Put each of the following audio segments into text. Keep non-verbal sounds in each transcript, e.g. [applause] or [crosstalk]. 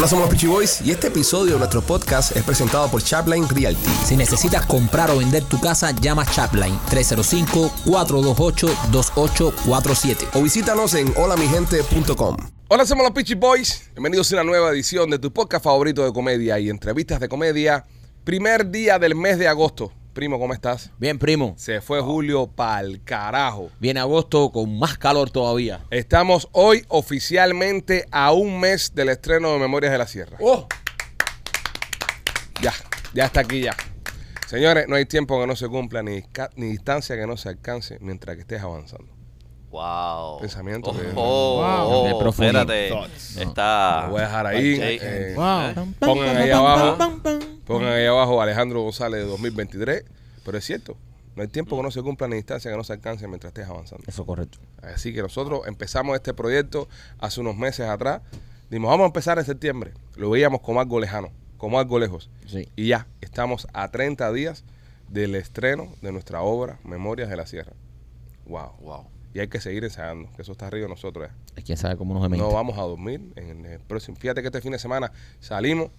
Hola, somos los Peachy Boys y este episodio de nuestro podcast es presentado por Chapline Realty. Si necesitas comprar o vender tu casa, llama Chapline 305-428-2847. O visítanos en holamigente.com. Hola, somos los Peachy Boys. Bienvenidos a una nueva edición de tu podcast favorito de comedia y entrevistas de comedia. Primer día del mes de agosto. Primo, ¿cómo estás? Bien, primo. Se fue Julio pa'l carajo. Viene agosto con más calor todavía. Estamos hoy oficialmente a un mes del estreno de Memorias de la Sierra. ¡Oh! Ya, ya está aquí ya. Señores, no hay tiempo que no se cumpla ni, ni distancia que no se alcance mientras que estés avanzando. Wow. Pensamiento Oh, que- oh, Wow. oh, De profundo. espérate. Está. Lo voy a dejar ahí. Jay. eh, Wow. Pongan ahí abajo. Pongan ahí abajo Alejandro González de 2023. Pero es cierto, no hay tiempo que no se cumpla ni distancia que no se alcance mientras estés avanzando. Eso correcto. Así que nosotros empezamos este proyecto hace unos meses atrás. Dijimos, vamos a empezar en septiembre. Lo veíamos como algo lejano, como algo lejos. Sí. Y ya, estamos a 30 días del estreno de nuestra obra Memorias de la Sierra. Wow. Wow. Y hay que seguir ensayando, que eso está arriba de nosotros. Es que sabe cómo nos gemente. No vamos a dormir en el próximo. Fíjate que este fin de semana salimos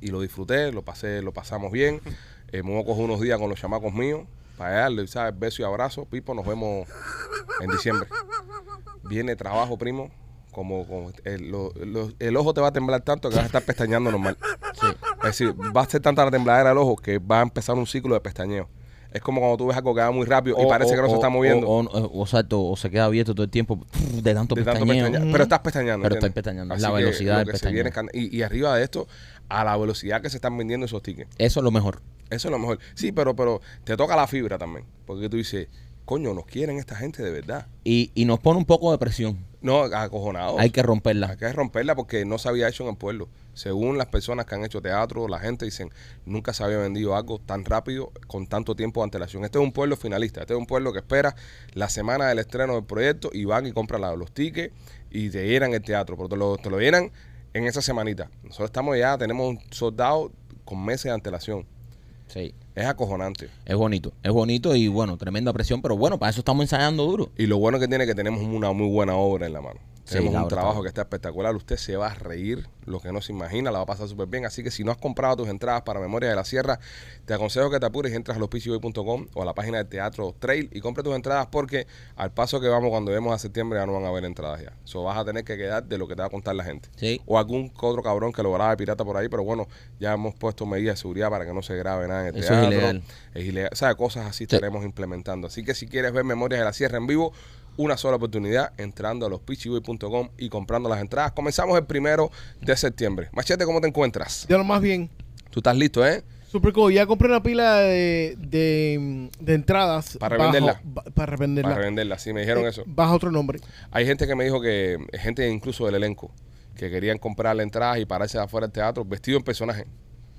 y lo disfruté, lo pasé, lo pasamos bien. [laughs] Eh, me voy a coger unos días con los chamacos míos para darle, ¿sabes? Beso y abrazo. Pipo, nos vemos en diciembre. Viene trabajo, primo. Como, como el, lo- lo- el ojo te va a temblar tanto que vas a estar pestañeando normal. Es decir, va a ser tanta la tembladera del ojo que va a empezar un ciclo de pestañeo. Es como cuando tú ves algo que va muy rápido y parece que no se está moviendo. O, o- o- exacto, o se queda abierto todo el tiempo de tanto de tanto pestañeo. Pero estás pestañando. Pero ¿entiendes? estoy pestañeando, es Así la velocidad lo del pestañeo. y arriba de esto, a la velocidad que se están vendiendo esos tickets. Eso es lo mejor. Eso es lo mejor. Sí, pero, pero te toca la fibra también. Porque tú dices, coño, nos quieren esta gente de verdad. Y, y nos pone un poco de presión. No, acojonado. Hay que romperla. Hay que romperla porque no se había hecho en el pueblo. Según las personas que han hecho teatro, la gente dicen, nunca se había vendido algo tan rápido, con tanto tiempo de antelación. Este es un pueblo finalista, este es un pueblo que espera la semana del estreno del proyecto y van y compran los tickets y te llenan el teatro, pero te lo, te lo llenan en esa semanita. Nosotros estamos ya, tenemos un soldado con meses de antelación. Sí. Es acojonante. Es bonito. Es bonito y bueno, tremenda presión. Pero bueno, para eso estamos ensayando duro. Y lo bueno que tiene es que tenemos una muy buena obra en la mano. Tenemos un trabajo que está espectacular. Usted se va a reír, lo que no se imagina, la va a pasar súper bien. Así que si no has comprado tus entradas para Memoria de la Sierra, te aconsejo que te apures y entras a lospiciboy.com o a la página de Teatro Trail y compre tus entradas porque al paso que vamos cuando vemos a septiembre ya no van a haber entradas ya. Eso vas a tener que quedar de lo que te va a contar la gente. Sí. O algún otro cabrón que lo grabe pirata por ahí, pero bueno, ya hemos puesto medidas de seguridad para que no se grabe nada en el Eso es teatro. ilegal. Es ilegal. O sea, cosas así estaremos implementando. Así que si quieres ver Memorias de la Sierra en vivo, una sola oportunidad entrando a lospitchyboy.com y comprando las entradas. Comenzamos el primero de septiembre. Machete, ¿cómo te encuentras? Ya lo más bien. Tú estás listo, ¿eh? Super cool. Ya compré una pila de, de, de entradas. Para revenderla. para revenderla. Para revenderla. Sí, me dijeron Eh, eso. Bajo otro nombre. Hay gente que me dijo que, gente incluso del elenco, que querían comprar la entrada y pararse afuera del teatro vestido en personaje.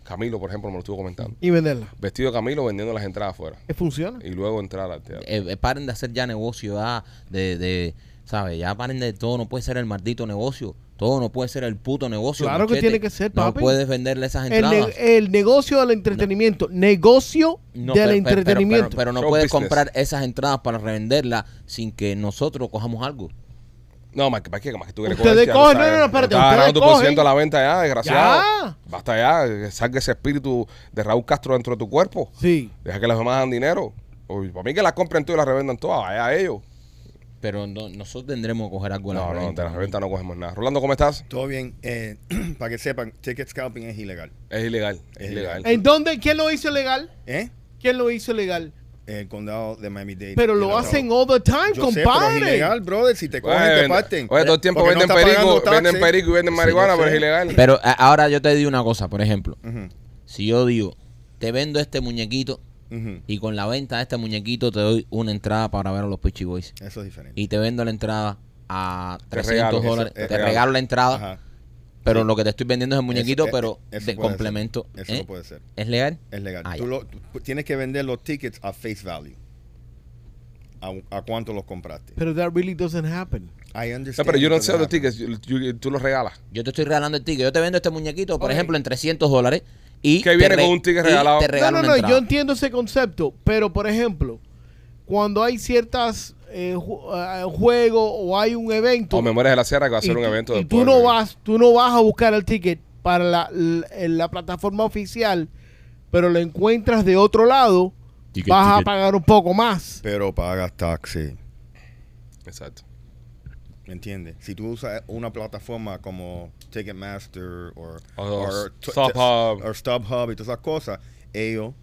Camilo, por ejemplo, me lo estuvo comentando. Y venderla. Vestido de Camilo vendiendo las entradas afuera. Funciona. Y luego entrar al teatro. Eh, eh, paren de hacer ya negocio, ya de, de, ¿sabes? Ya paren de todo, no puede ser el maldito negocio. Todo no puede ser el puto negocio. Claro que tiene que ser, No papi. puedes venderle esas El, entradas. ne- el negocio del entretenimiento. Negocio No, del pero- pero- entretenimiento. Pero, pero no Show puedes business. comprar esas entradas para revenderlas sin que nosotros cojamos algo. No, más que, más que, más que tú quieres Ustedes cogen, no, no, no, espérate, Estás ustedes tu por ciento cogen. a la venta ya, desgraciado. Ya. Basta ya, que salga ese espíritu de Raúl Castro dentro de tu cuerpo. Sí. Deja que los demás hagan dinero. Uy, para mí que las compren tú y las revendan todas, vaya a ellos. Pero no- nosotros tendremos que coger algo en la No, no, de las reventas no cogemos nada. Rolando, ¿cómo estás? Todo bien. Eh, [clears throat] para que sepan, ticket scalping es ilegal. Es ilegal, es Es ilegal. ilegal. ¿En dónde? ¿Quién lo hizo legal? ¿Eh? ¿Quién lo hizo legal? El condado de Miami-Dade. Pero lo hacen all the time, Yo sé, pero es compadre. ilegal, brother. Si te cogen, te Bueno, parten. Oye, todo el tiempo Porque no venden está pagando perico, venden taxes. perico y venden Sí, marihuana, yo pero es sé. ilegal. Pero a- ahora yo te digo una cosa, por ejemplo. Ujú, Si yo digo, te vendo este muñequito ujú. y con la venta de este muñequito te doy una entrada para ver a los Peachy Boys. Eso es diferente. Y te vendo la entrada a Te 300 regalo, eso dólares. es te regalo. regalo la entrada, Ajá. Pero Sí. lo que te estoy vendiendo es el muñequito, Eso- eh, pero eso de complemento. ser. Eso ¿eh? no puede ser. ¿Es legal? Es legal. Ah, Tú ya. lo- tú tienes que vender los tickets a face value. A, a cuánto los compraste. Pero that really doesn't happen. I understand. No, pero yo no los happen. tickets, you- you- tú los regalas. Yo te estoy regalando el ticket. Yo te vendo este muñequito, por ejemplo, en 300 dólares. Y Que viene con un ticket regalado. Te No, no, no, entrada. yo entiendo ese concepto, pero por ejemplo, cuando hay ciertas eh, ju- eh, juego o hay un evento O Memorias de la Sierra que va a y, ser un tú- evento y después, tú no vas, tú no vas a buscar el ticket para la, la- plataforma oficial, pero lo encuentras de otro lado, Ticket, vas a pagar un poco más. Pero pagas taxi. Exacto. ¿Me entiendes? Si tú usas una plataforma como Ticketmaster o StubHub. o StubHub y todas esas cosas, ellos,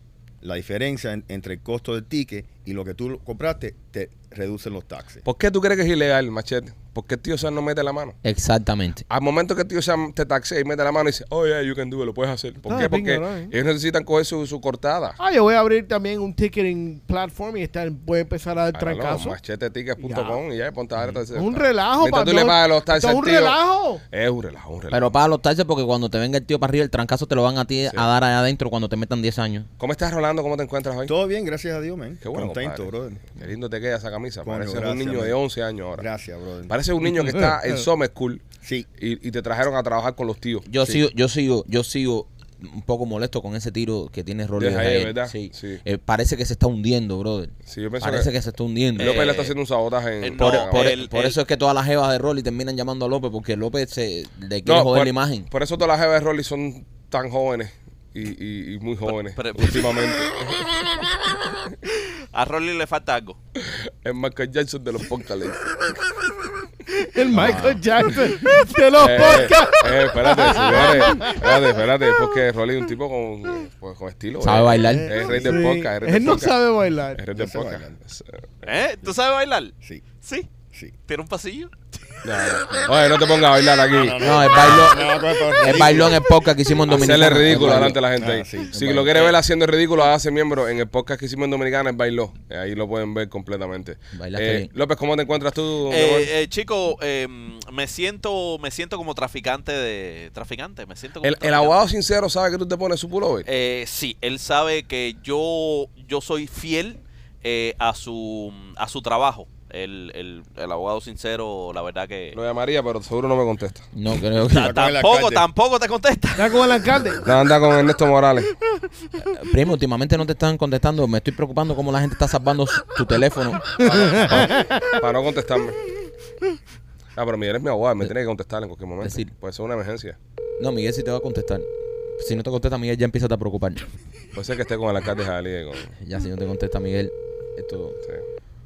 la diferencia en- entre el costo del ticket y lo que tú compraste, te reducen los taxes. ¿Por qué tú crees que es ilegal, machete? Porque el tío Sam no mete la mano. Exactamente. Al momento que el tío Sam te taxea y mete la mano y dice, oh, yeah, you can do it, lo puedes hacer. ¿Por Ah, qué? Porque ellos necesitan coger su, su cortada. Ah, yo voy a abrir también un ticketing platform y estar, voy a empezar a dar trancazo. Machetetickets.com y ya, ponte a ver. Es un relajo, Mientras tú le pagas los taxes es un relajo. Es un relajo, un relajo. Pero paga los taxes porque cuando te venga el tío para arriba, el trancazo te lo van a ti a dar allá adentro cuando te metan 10 años. ¿Cómo estás, Rolando? ¿Cómo te encuentras hoy? Todo bien, gracias a Dios, man. Qué bueno, Contento, brother. Qué lindo te queda esa camisa. Coño, Pareces un niño man. de 11 años ahora. Gracias, brother. Parece un niño que está en [laughs] Summer School Sí. y, y te trajeron a trabajar con los tíos. Yo Sí. sigo, yo sigo, yo sigo un poco molesto con ese tiro que tiene Rolly De Jair. ¿verdad? Sí. Sí. Eh, parece que se está hundiendo, brother. Sí, yo pienso Parece que, que, se está hundiendo. López Eh, le está haciendo un sabotaje en eh, por, no, por- el- por el- eso es que todas las jevas de Rolly terminan llamando a López porque López se le quiere No, joder por, la imagen. por eso todas las jevas de Rolly son tan jóvenes y, y- y muy jóvenes pero- últimamente. [laughs] [laughs] A Rolly le falta algo. es Michael Jackson de los podcasts. El Michael Jackson de los Eh, podcasts. eh, espérate, señores. Espérate, espérate. Porque Rolly es un tipo con, eh, pues, con estilo. Sabe eh. bailar. Es rey del Sí. podcast. Es rey del Él no podcast. sabe Es bailar. rey del podcast. Es, eh, ¿Eh? ¿Tú sabes bailar? Sí, Sí. sí. ¿Tiene un pasillo? No, no. Oye, no te pongas a bailar aquí. No, el bailó, Me va a coger por el ridículo. bailó en el podcast que hicimos en Hacerle Dominicana. ridículo Él delante de la gente. Ah, ahí. sí, si lo quiere ver haciendo ridículo, hace miembro en el podcast que hicimos en Dominicana, el bailó. Eh, Ahí lo pueden ver completamente. Bailaste Eh. López, ¿cómo te encuentras tú? Eh, eh, chico, eh, me siento me siento como traficante de... ¿Traficante? Me siento como el, el abogado sincero sabe que tú te pones su pullover. Eh, sí, él sabe que yo, yo soy fiel eh, a su a su trabajo. El, el, el abogado sincero, la verdad que... Lo llamaría, pero seguro no me contesta. No creo que. Ta- tampoco, tampoco te contesta. Está con el alcalde. Anda con Ernesto Morales. Primo, últimamente no te están contestando. Me estoy preocupando cómo la gente está salvando su- tu teléfono. para no contestarme. Ah, pero Miguel es mi abogado, me tiene que contestar en cualquier momento. Decir. Puede ser una emergencia. No, Miguel sí te va a contestar. Si no te contesta Miguel, ya empieza a preocupar. Puede ser que esté con el alcalde Jalí. Con, Ya si no te contesta Miguel, esto, sí.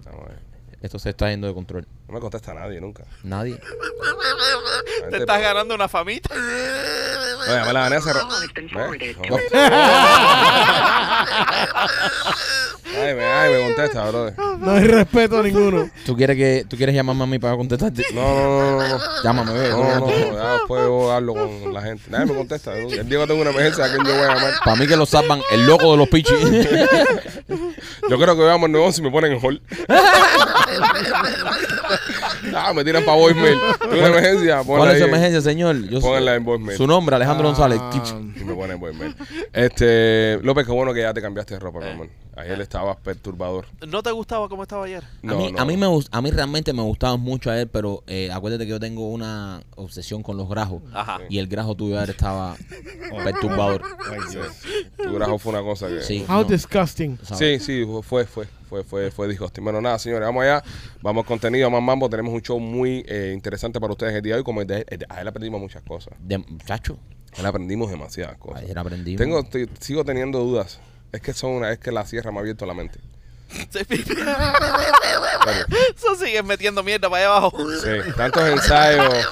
Vamos a ver. Esto se está yendo de control. No me contesta nadie nunca. Nadie. [laughs] Te estás ganando una famita. [laughs] La Vanessa. Been forwarded No. Ay, me, ay, me contesta, brother. No hay respeto ninguno. ¿Tú quieres, que, ¿Tú quieres llamarme a mí para contestarte? No, no, no. Llámame, bebé. No, no, no, ya después yo hablo con la gente. Nadie me contesta. El día que tengo una emergencia, ¿a quién yo voy a llamar? Para mí que lo salvan el loco de los pichis. Yo creo que veamos el negocio y me ponen en hold. [laughs] ah, me tiran para voicemail. Tengo [laughs] una emergencia, ¿Cuál ponla es su emergencia, señor? Yo Pónganla en voicemail. Su nombre, Alejandro González. Ah, Y me ponen en voicemail. Este, López, qué bueno que ya te cambiaste de ropa, mi amor. Ayer estabas perturbador. ¿No te gustaba cómo estaba ayer? A, mí, no, a, mí me, a mí realmente me gustaba mucho a él, pero eh, acuérdate que yo tengo una obsesión con los grajos. Ajá. Y el grajo tuyo ayer estaba perturbador. Tu grajo fue una cosa que... Sí. How no, disgusting. ¿sabes? Sí, sí, fue, fue, fue, fue, fue disgusting. Bueno, nada, señores, vamos allá. Vamos al contenido, más mambo. Tenemos un show muy eh, interesante para ustedes el día de hoy. Como el de, el de- a él aprendimos muchas cosas. De, chacho, A él aprendimos demasiadas cosas. ayer aprendí. Tengo, te- sigo teniendo dudas. Es que son una, es que la sierra me ha abierto la mente. Eso sigue metiendo mierda para allá abajo. Sí, tantos ensayos.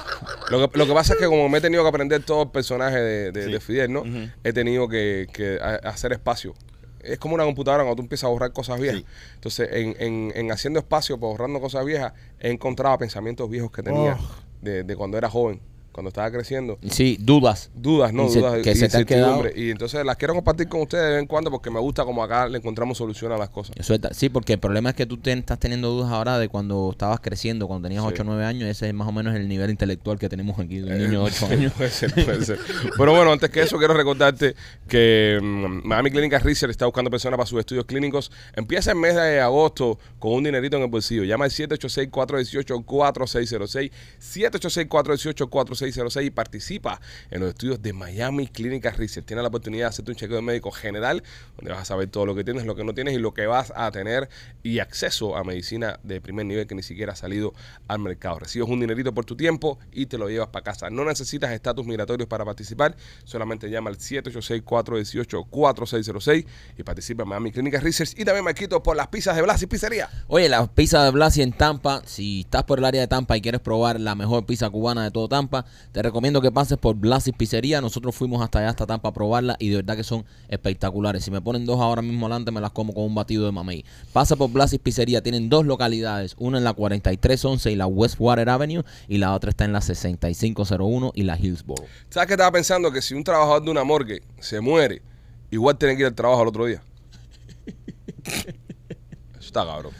Lo que, lo que pasa es que como me he tenido que aprender todo el personaje de, de, Sí. de Fidel, ¿no? Ujú. He tenido que, que ha- hacer espacio. Es como una computadora cuando tú empiezas a borrar cosas viejas. Sí. Entonces, en, en, en haciendo espacio, pues, borrando cosas viejas, he encontrado pensamientos viejos que tenía Oh. de, de cuando era joven, cuando estaba creciendo. Sí, dudas. Dudas, no dudas, que se te han quedado. Y entonces las quiero compartir con ustedes de vez en cuando porque me gusta como acá le encontramos solución a las cosas. Eso sí, porque el problema es que tú te- estás teniendo dudas ahora de cuando estabas creciendo, cuando tenías Sí. 8 o 9 años. Ese es más o menos el nivel intelectual que tenemos aquí de un niño de 8 Sí, [laughs] años. Puede ser, puede ser. Pero bueno, antes que eso, quiero recordarte que mm, Miami Clínica Research está buscando personas para sus estudios clínicos. Empieza el mes de agosto con un dinerito en el bolsillo. Llama al 786-418-4606. 786-418-4606. 4606 y participa en los estudios de Miami Clinic Research. Tienes la oportunidad de hacerte un chequeo de médico general, donde vas a saber todo lo que tienes, lo que no tienes y lo que vas a tener y acceso a medicina de primer nivel que ni siquiera ha salido al mercado. Recibes un dinerito por tu tiempo y te lo llevas para casa. No necesitas estatus migratorios para participar, solamente llama al 786-418-4606 y participa en Miami Clinic Research y también me quito por las pizzas de Blas y Pizzería. Oye, la pizza de Blasi en Tampa, si estás por el área de Tampa y quieres probar la mejor pizza cubana de todo Tampa, te recomiendo que pases por Blasi Pizzería. Nosotros fuimos hasta allá, hasta Tampa a probarla y de verdad que son espectaculares. Si me ponen dos ahora mismo adelante, me las como con un batido de mamey. Pasa por Blasi Pizzería, tienen dos localidades, una en la 4311 y la Westwater Avenue y la otra está en la 6501 y la Hillsboro. ¿Sabes qué estaba pensando? Que si un trabajador de una morgue se muere, igual tiene que ir al trabajo al otro día. [laughs] Eso está cabrón.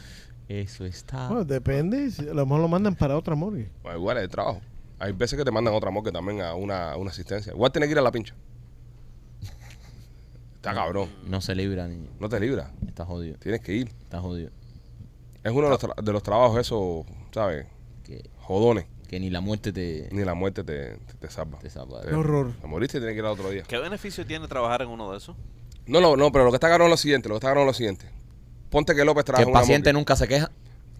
Eso está. Bueno, depende. A lo mejor lo mandan para otra morgue. Bueno, igual es el trabajo. Hay veces que te mandan otra morgue también a una, a una asistencia. Igual tiene que ir a la pincha. Está cabrón. No se libra, niño. No te libra. Está jodido. Tienes que ir. Está jodido. Es uno de los, tra- de los trabajos esos, ¿sabes? Que, Jodones. que ni la muerte te, Ni la muerte te, te, te salva. te salva. Te- Qué horror. Te moriste y tienes que ir al otro día. ¿Qué beneficio tiene trabajar en uno de esos? No, no, no, pero lo que está cabrón es lo siguiente. Lo que está cabrón es lo siguiente. Ponte que López Que trabaja el en una paciente morgue. nunca se queja.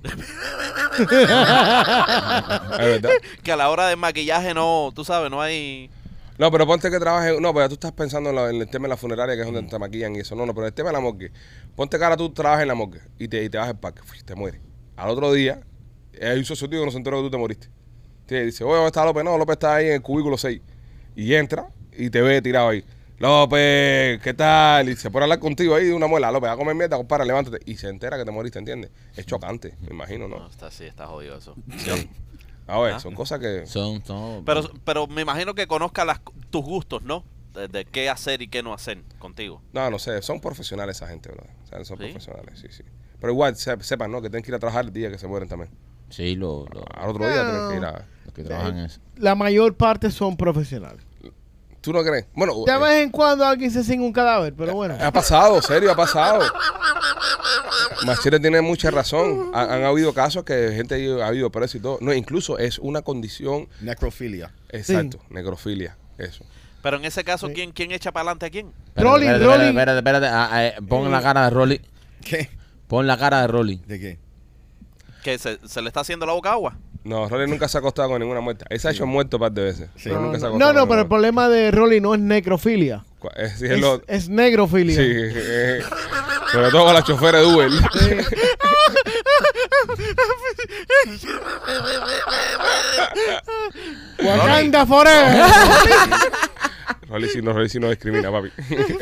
[laughs] [laughs] Que a la hora del maquillaje no, tú sabes, no hay... No, pero ponte que trabajes. No, pero tú estás pensando en, el tema de la funeraria, que es donde te maquillan y eso. No, no, pero el tema de la morgue. Ponte que ahora tú trabajas en la morgue y te, y te vas al parque, te mueres. Al otro día, hay un socio tuyo que no se enteró que tú te moriste. Te dice, oye, ¿dónde está López? No, López está ahí en el cubículo 6. Y entra y te ve tirado ahí. López, ¿qué tal? Y se pone a hablar contigo ahí de una muela. López, va a comer mierda, compadre, levántate. Y se entera que te moriste, ¿entiendes? Es chocante, me imagino, No, ¿no? está, sí, está jodido eso. A ver, Ah. son cosas que... Son, son. Pero, pero me imagino que conozca las, tus gustos, ¿no? De, de qué hacer y qué no hacer contigo. No, no sé, son profesionales esa gente. O sea, son ¿Sí? profesionales, sí, sí. Pero igual, se- sepan, ¿no? Que tienen que ir a trabajar el día que se mueren también. Sí, lo, lo- Al otro día tienen que ir a... los que trabajan en eso. La mayor parte son profesionales. ¿Tú no crees? Bueno, De eh, vez en cuando alguien se sin un cadáver, pero bueno. ha pasado, serio, ha pasado. Machete tiene mucha razón. Ha- han habido casos que gente ha habido preso y todo. No, incluso es una condición, Necrofilia. exacto, necrofilia, eso. Pero en ese caso. ¿quién, ¿quién echa para adelante a quién? Espérate, Rolly, espérate, Rolly. espérate, espérate, espérate. Ah, ah, eh, pon la cara de Rolly. ¿Qué? Pon la cara de Rolly. ¿De qué? ¿Que se, se le está haciendo la boca agua? No, Rolly nunca se ha acostado con ninguna muerte. Él se ha hecho muerto un par de veces. Sí. pero No, nunca se ha no, acostado no, con pero el ninguna problema de Rolly no es necrofilia. muerte. Es, es Es, lo- es negrofilia. sí, eh, sobre todo con las choferes de Uber. [laughs] Wakanda forever. [laughs] Rolly sí no, Rolly sí no discrimina, papi.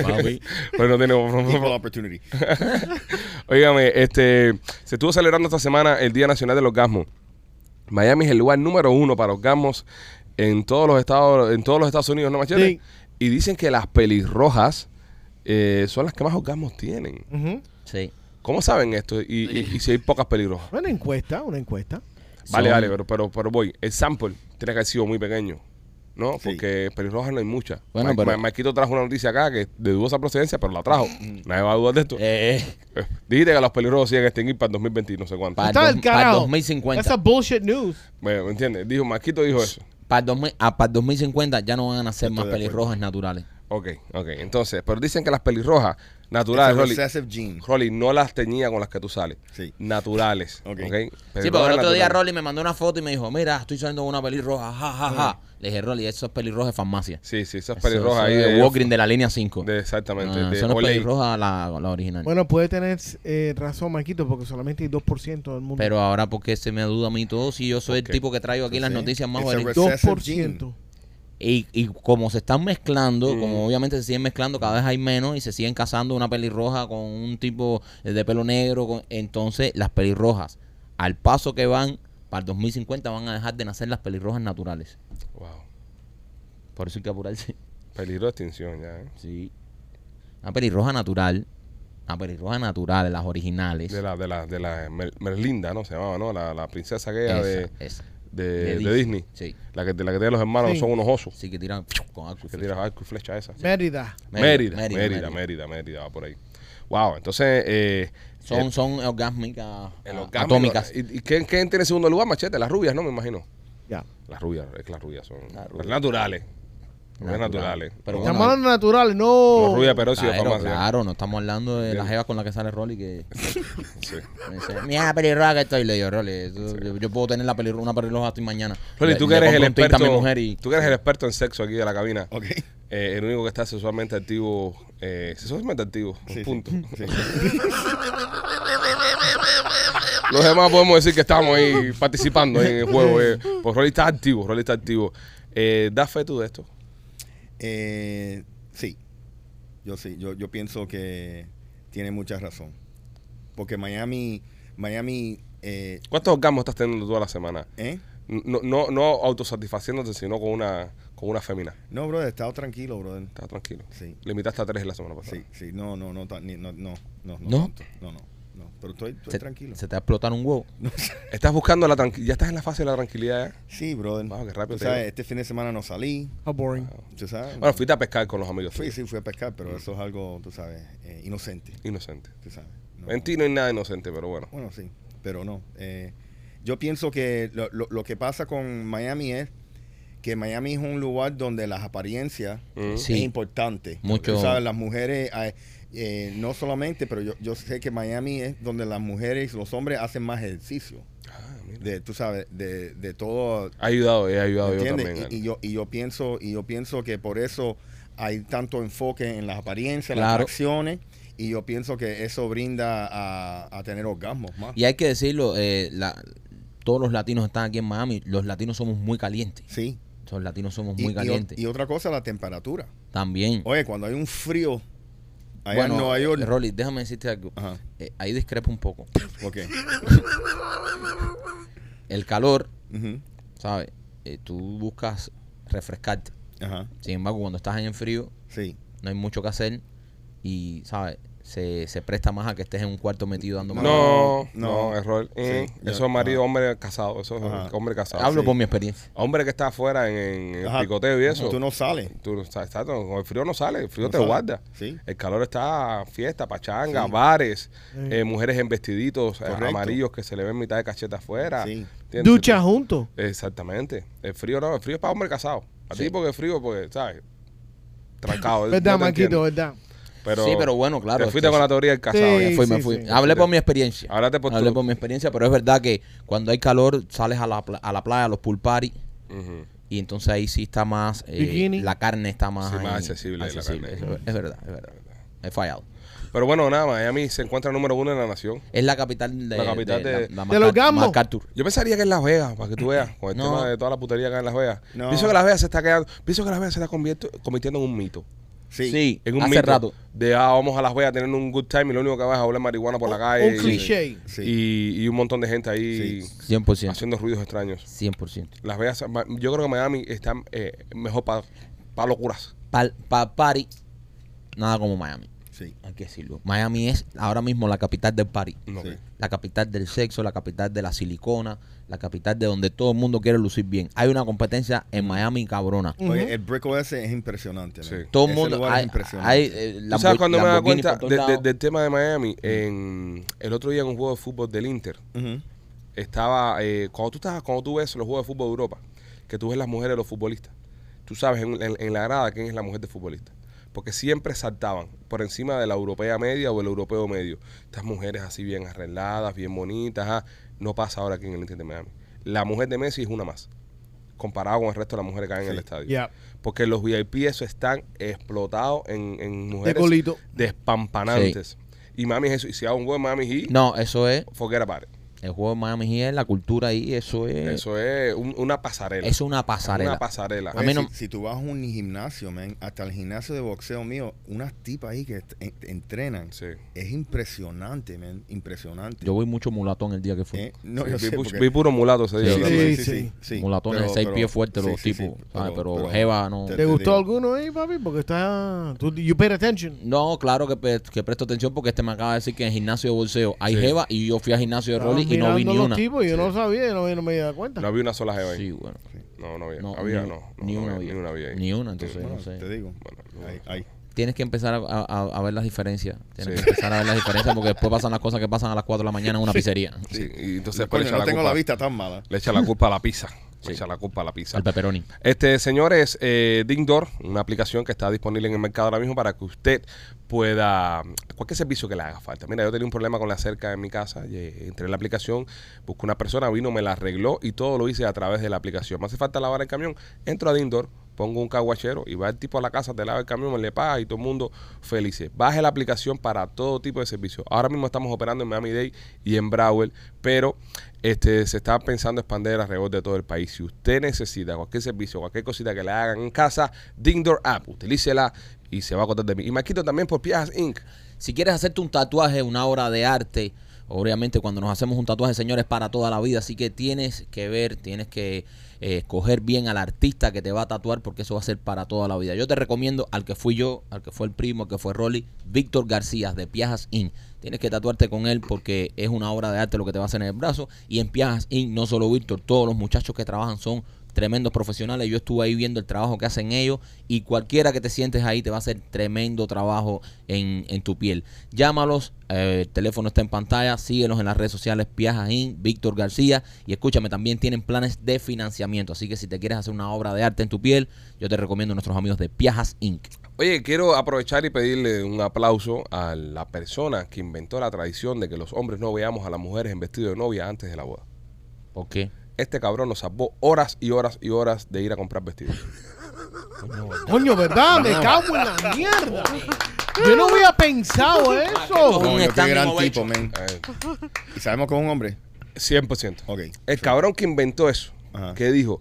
Papi. [laughs] Rolly no tiene... Equal opportunity. Óigame, este, se estuvo celebrando esta semana el Día Nacional del Orgasmo. Miami es el lugar número uno para orgasmos en todos los estados, en todos los Estados Unidos, ¿no, Machete? Sí. Y dicen que las pelirrojas eh, son las que más orgasmos tienen. Sí. ¿Cómo saben esto? Y, y- y si hay pocas pelirrojas. Una encuesta, una encuesta. Vale, Son- vale, pero, pero, pero voy. El sample tiene que haber sido muy pequeño. ¿No? Sí. Porque pelirrojas no hay muchas. Bueno, Ma- pero- Ma- Marquito trajo una noticia acá que de dudosa procedencia, pero la trajo. Nadie va a dudar de esto. Eh, eh, Eh, Dijiste que los pelirrojos se iban a extinguir para el 2020 y no sé cuánto. Pa- Está dos- el para carajo. 2050. Esa bullshit news. Bueno, ¿me entiendes? Dijo, Marquito dijo eso. para, el 2000 ah, para el 2050 ya no van a nacer Estoy más pelirrojas naturales. Ok, ok. Entonces, pero dicen que las pelirrojas naturales, Rolly, recessive gene. Rolly, no las teñía con las que tú sales. Sí. Naturales. Ok. Ok. Sí, porque el otro día. Rolly me mandó una foto y me dijo, mira, estoy saliendo con una pelirroja, ja, ja, ja. Le dije, Rolly, eso es pelirroja de farmacia. Sí, sí, esas Eso- pelirrojas ahí eso de, Walgreens de la línea 5. de- exactamente. Ah, de eso no es pelirroja la, la original. Bueno, puede tener eh, razón, Marquito, porque solamente hay 2% del mundo. Pero ahora, ¿por qué se me duda a mí todo si yo soy Ok. el tipo que traigo aquí las Sí. noticias más bonitas? res- recessive 2%. Y, y como se están mezclando, Mm. como obviamente se siguen mezclando, cada vez hay menos y se siguen casando una pelirroja con un tipo de pelo negro. con- entonces, las pelirrojas, al paso que van, para el 2050 van a dejar de nacer las pelirrojas naturales. Wow. Por eso hay que apurarse. Peligro de extinción ya. ¿eh? Sí. Una pelirroja natural. Una pelirroja natural, las originales. De la, de la, de la Mer- Merlinda, ¿no? Se llamaba, ¿no? La, la princesa aquella Esa, de, esa. De, de Disney. Sí. La que, de la que tiene los hermanos Sí. son unos osos. Sí, que tiran con arco y Que flecha. tiran arco y flecha esa. Mérida. Mérida, Mérida, Mérida, Mérida, Mérida. Mérida, va por ahí. Wow, entonces... Eh, Son, eh, son orgásmicas, el ah, orgasmo- atómicas. ¿Y, y quién, quién tiene segundo lugar, Machete? Las rubias, ¿no? Me imagino. Ya. Las rubias, es que las rubias son. Las naturales. Las Natural. naturales. Pero No, bueno, Estamos hablando de naturales, no. Los rubias, pero sí de Claro, farmacia. claro, no estamos hablando de la jeva con la que sale Rolly que [laughs] Sí. [laughs] mira pelirroja que estoy, le digo, Rolly, tú- yo, yo puedo tener la pelirroja, una pelirroja hasta mañana. Rolly, tú que eres el experto. mi mujer y Tú que eres el experto en sexo aquí de la cabina. Ok. eh, el único que está sexualmente activo. Eh, sexualmente activo. Sí, sí. punto. Sí. [laughs] Los demás podemos decir que estamos ahí participando en el juego. Eh. Pues Rolly está activo, Rolly está activo. Eh, ¿Da fe tú de esto? Eh, sí, yo sí, yo, yo pienso que tiene mucha razón. Porque Miami, Miami, eh, ¿Cuántos orgasmos estás teniendo toda la semana? ¿eh? No, no, no autosatisfaciéndote, sino con una, con una fémina. No, brother, he estado tranquilo, brother. Estás tranquilo. Sí, Limitaste a tres la semana pasada. sí, sí, no, no, no, no, no, no, no, no, no, no, pero estoy, estoy se, tranquilo. se te va a explotar un huevo. [laughs] Estás buscando la tranquilidad. Ya estás en la fase de la tranquilidad ya. Sí, brother. Wow, qué rápido Tú sabes, este fin de semana no salí, How boring. tú sabes. Bueno, fuiste a pescar con los amigos. Fui, sí, fui a pescar, pero eso es algo, tú sabes, eh, inocente, Inocente. tú sabes. No- En ti no hay nada inocente, pero bueno. Bueno, sí, pero no. Eh, yo pienso que lo, lo- lo que pasa con Miami es que Miami es un lugar donde las apariencias Mm. Sí. es importante. Mucho. Tú sabes, las mujeres, eh, eh, no solamente, pero yo, yo sé que Miami es donde las mujeres y los hombres hacen más ejercicio. Ah, mira. De, tú sabes, de, de todo. Ha ayudado, he ayudado yo. Y, y yo, y yo pienso, y yo pienso que por eso hay tanto enfoque en las apariencias, en Claro. las acciones, y yo pienso que eso brinda a, a tener orgasmos más. Y hay que decirlo, eh, la- todos los latinos están aquí en Miami, los latinos somos muy calientes. Sí. Los latinos somos muy y calientes. Y, otra cosa, la temperatura. También. Oye, cuando hay un frío allá bueno, en Nueva York. Rolly, déjame decirte algo. Eh, ahí discrepo un poco. ¿Por qué? El calor, Ujú. ¿sabes? Eh, tú buscas refrescarte. Ajá. Sin embargo, cuando estás en el frío, Sí. no hay mucho que hacer y, ¿sabes? Se, se presta más a que estés en un cuarto metido dando. No, No, no, error. Eh, Sí, eso es marido, ajá. hombre casado. Eso es Ajá. hombre casado. Hablo sí. por mi experiencia. Hombre que está afuera en, en el picoteo y eso. Tú no sales. Tú, estás- estás- con el frío no sale, el frío No te sale. guarda. Sí. El calor está fiesta, pachanga, Sí. bares, eh, mujeres en vestiditos eh, Correcto. amarillos que se le ven mitad de cacheta afuera. Ducha juntos. Exactamente. El frío no, el frío es para hombre casado. A Sí. ti porque el frío, pues, ¿sabes? Trancado. [laughs] ¿Verdad, te Marquito? entiendo. ¿Verdad? Pero, sí, pero bueno, claro. Te fuiste es con la teoría del casado. Sí. ya. Me fui, me fui. sí. Hablé por mi experiencia. Háblate por Hablé por mi experiencia, pero es verdad que cuando hay calor sales a la, pla- a la playa, a los pool party, y entonces ahí sí está más, eh, Bikini. la carne está más, Sí, más ahí, accesible la carne. Eso es verdad, es verdad. He fallado. Pero bueno, nada, Miami se encuentra número uno en la nación. Es la capital de, La capital de- la- la ¿Del Macar- orgasmo? MacArthur. Yo pensaría que en Las Vegas, para que tú veas, con el No. tema de toda la putería que hay en Las Vegas. No. Pienso que Las Vegas se está quedando, pienso que Las Vegas se está convirtiendo en un mito. Sí. Sí, En un hace mito rato. de ah, vamos a Las Vegas teniendo un good time y lo único que vas es a hablar marihuana por la calle. Un y- cliché. Sí. Y, y un montón de gente ahí 100%. haciendo ruidos extraños. 100%. Las Vegas, yo creo que Miami está eh, mejor para locuras. Para party, nada como Miami. Sí. Hay que decirlo. Miami es ahora mismo la capital del party. Sí. La capital del sexo, la capital de la silicona, la capital de donde todo el mundo quiere lucir bien. Hay una competencia en Miami cabrona. Oye, el Brick OS es impresionante. Sí. Todo el mundo. lugar Hay, es impresionante. hay, eh, ¿Tú sabes cuando me da cuenta de- de- del tema de Miami? En, el otro día en un juego de fútbol del Inter, estaba, eh, cuando tú estás, cuando tú ves los juegos de fútbol de Europa, que tú ves las mujeres de los futbolistas, tú sabes en, en- en la grada quién es la mujer de futbolista. Porque siempre saltaban por encima de la europea media o el europeo medio. Estas mujeres así bien arregladas, bien bonitas, ah, no pasa ahora aquí en el Inter de Miami. La mujer de Messi es una más, comparado con el resto de las mujeres que hay en Sí. el estadio. Porque los VIP eso están explotados en, en De mujeres colito. despampanantes. Y Miami es eso. Y si hago un de Miami Heat, No, eso es. forget about it. El juego de Miami Heat es la cultura ahí. Eso es. Eso es un- una pasarela. es una pasarela. Una pasarela. A Oye, mí no- si, si tú vas a un gimnasio, man, hasta el gimnasio de boxeo mío, unas tipas ahí que est- en- entrenan. Sí. Es impresionante, man. Impresionante. Yo voy mucho mulatón el día que fui. Eh, No, Sí, yo vi, sé pu- porque- vi puro mulato ese día. Sí, hablando. sí, sí. Mulatones de seis pies fuertes sí, los sí, tipos. sí, ¿sabes? Pero, pero- Jeva no. te- ¿Te gustó alguno ahí, papi? Porque está... Tú, you paid attention. No, claro que, que presto atención porque este me acaba de decir que en el gimnasio de bolseo hay Sí. jeva y yo fui al gimnasio de Rolly y no vi ni una. tipos y yo no sabía, yo no, yo no me di cuenta. No había una sola jeva ahí. Sí, bueno. No, no había. No, había, ni, no. no, ni no una había, había. Ni una había ahí. Ni una, entonces Bueno, no sé. Te digo. Bueno, no, Ahí- ahí. Tienes que empezar a, a- a ver las diferencias. Tienes Sí. que empezar a ver las diferencias porque después pasan las cosas que pasan a las 4 de la mañana en una pizzería. Sí, y entonces después le echa no la tengo culpa. la vista tan mala. Le echa la culpa a la pizza. [laughs] Sí. echa la culpa a la pizza. El pepperoni. Este, señores, eh, Dingdoor, una aplicación que está disponible en el mercado ahora mismo para que usted pueda, cualquier servicio que le haga falta. Mira, yo tenía un problema con la cerca en mi casa, y, eh, entré en la aplicación, busqué una persona, vino, me la arregló y todo lo hice a través de la aplicación. Me hace falta lavar el camión, entro a Dingdoor, pongo un caguachero y va el tipo a la casa, te lava el camión, le paga y todo el mundo feliz. Baje la aplicación para todo tipo de servicios. Ahora mismo estamos operando en Miami-Dade y en Broward, pero este, se está pensando expandir alrededor de todo el país. Si usted necesita cualquier servicio, cualquier cosita que le hagan en casa, Dingdoor App, utilícela y se va a acordar de mí. Y me quito también por Piajas Inc. Si quieres hacerte un tatuaje, una obra de arte, obviamente cuando nos hacemos un tatuaje, señores, para toda la vida, así que tienes que ver, tienes que eh, escoger bien al artista que te va a tatuar porque eso va a ser para toda la vida. Yo te recomiendo al que fui yo, al que fue el primo, al que fue Rolly, Víctor García de Piajas Inc. Tienes que tatuarte con él porque es una obra de arte lo que te va a hacer en el brazo. Y en Piajas Inc. no solo Víctor, todos los muchachos que trabajan son tremendos profesionales. Yo estuve ahí viendo el trabajo que hacen ellos y cualquiera que te sientes ahí te va a hacer tremendo trabajo en, en tu piel. Llámalos, eh, el teléfono está en pantalla, síguenos en las redes sociales, Piajas Inc., Víctor García y escúchame, también tienen planes de financiamiento. Así que si te quieres hacer una obra de arte en tu piel, yo te recomiendo a nuestros amigos de Piajas Inc. Oye, quiero aprovechar y pedirle un aplauso a la persona que inventó la tradición de que los hombres no veamos a las mujeres en vestido de novia antes de la boda. ¿Por qué? Este cabrón nos salvó horas y horas y horas de ir a comprar vestidos. Coño, ¿verdad? Me cago en la mierda. Yo no había pensado eso. Un Coño, qué gran tipo, man. Eh, ¿Y sabemos que es un hombre? 100%. Ok. El cabrón que inventó eso, Ajá. que dijo,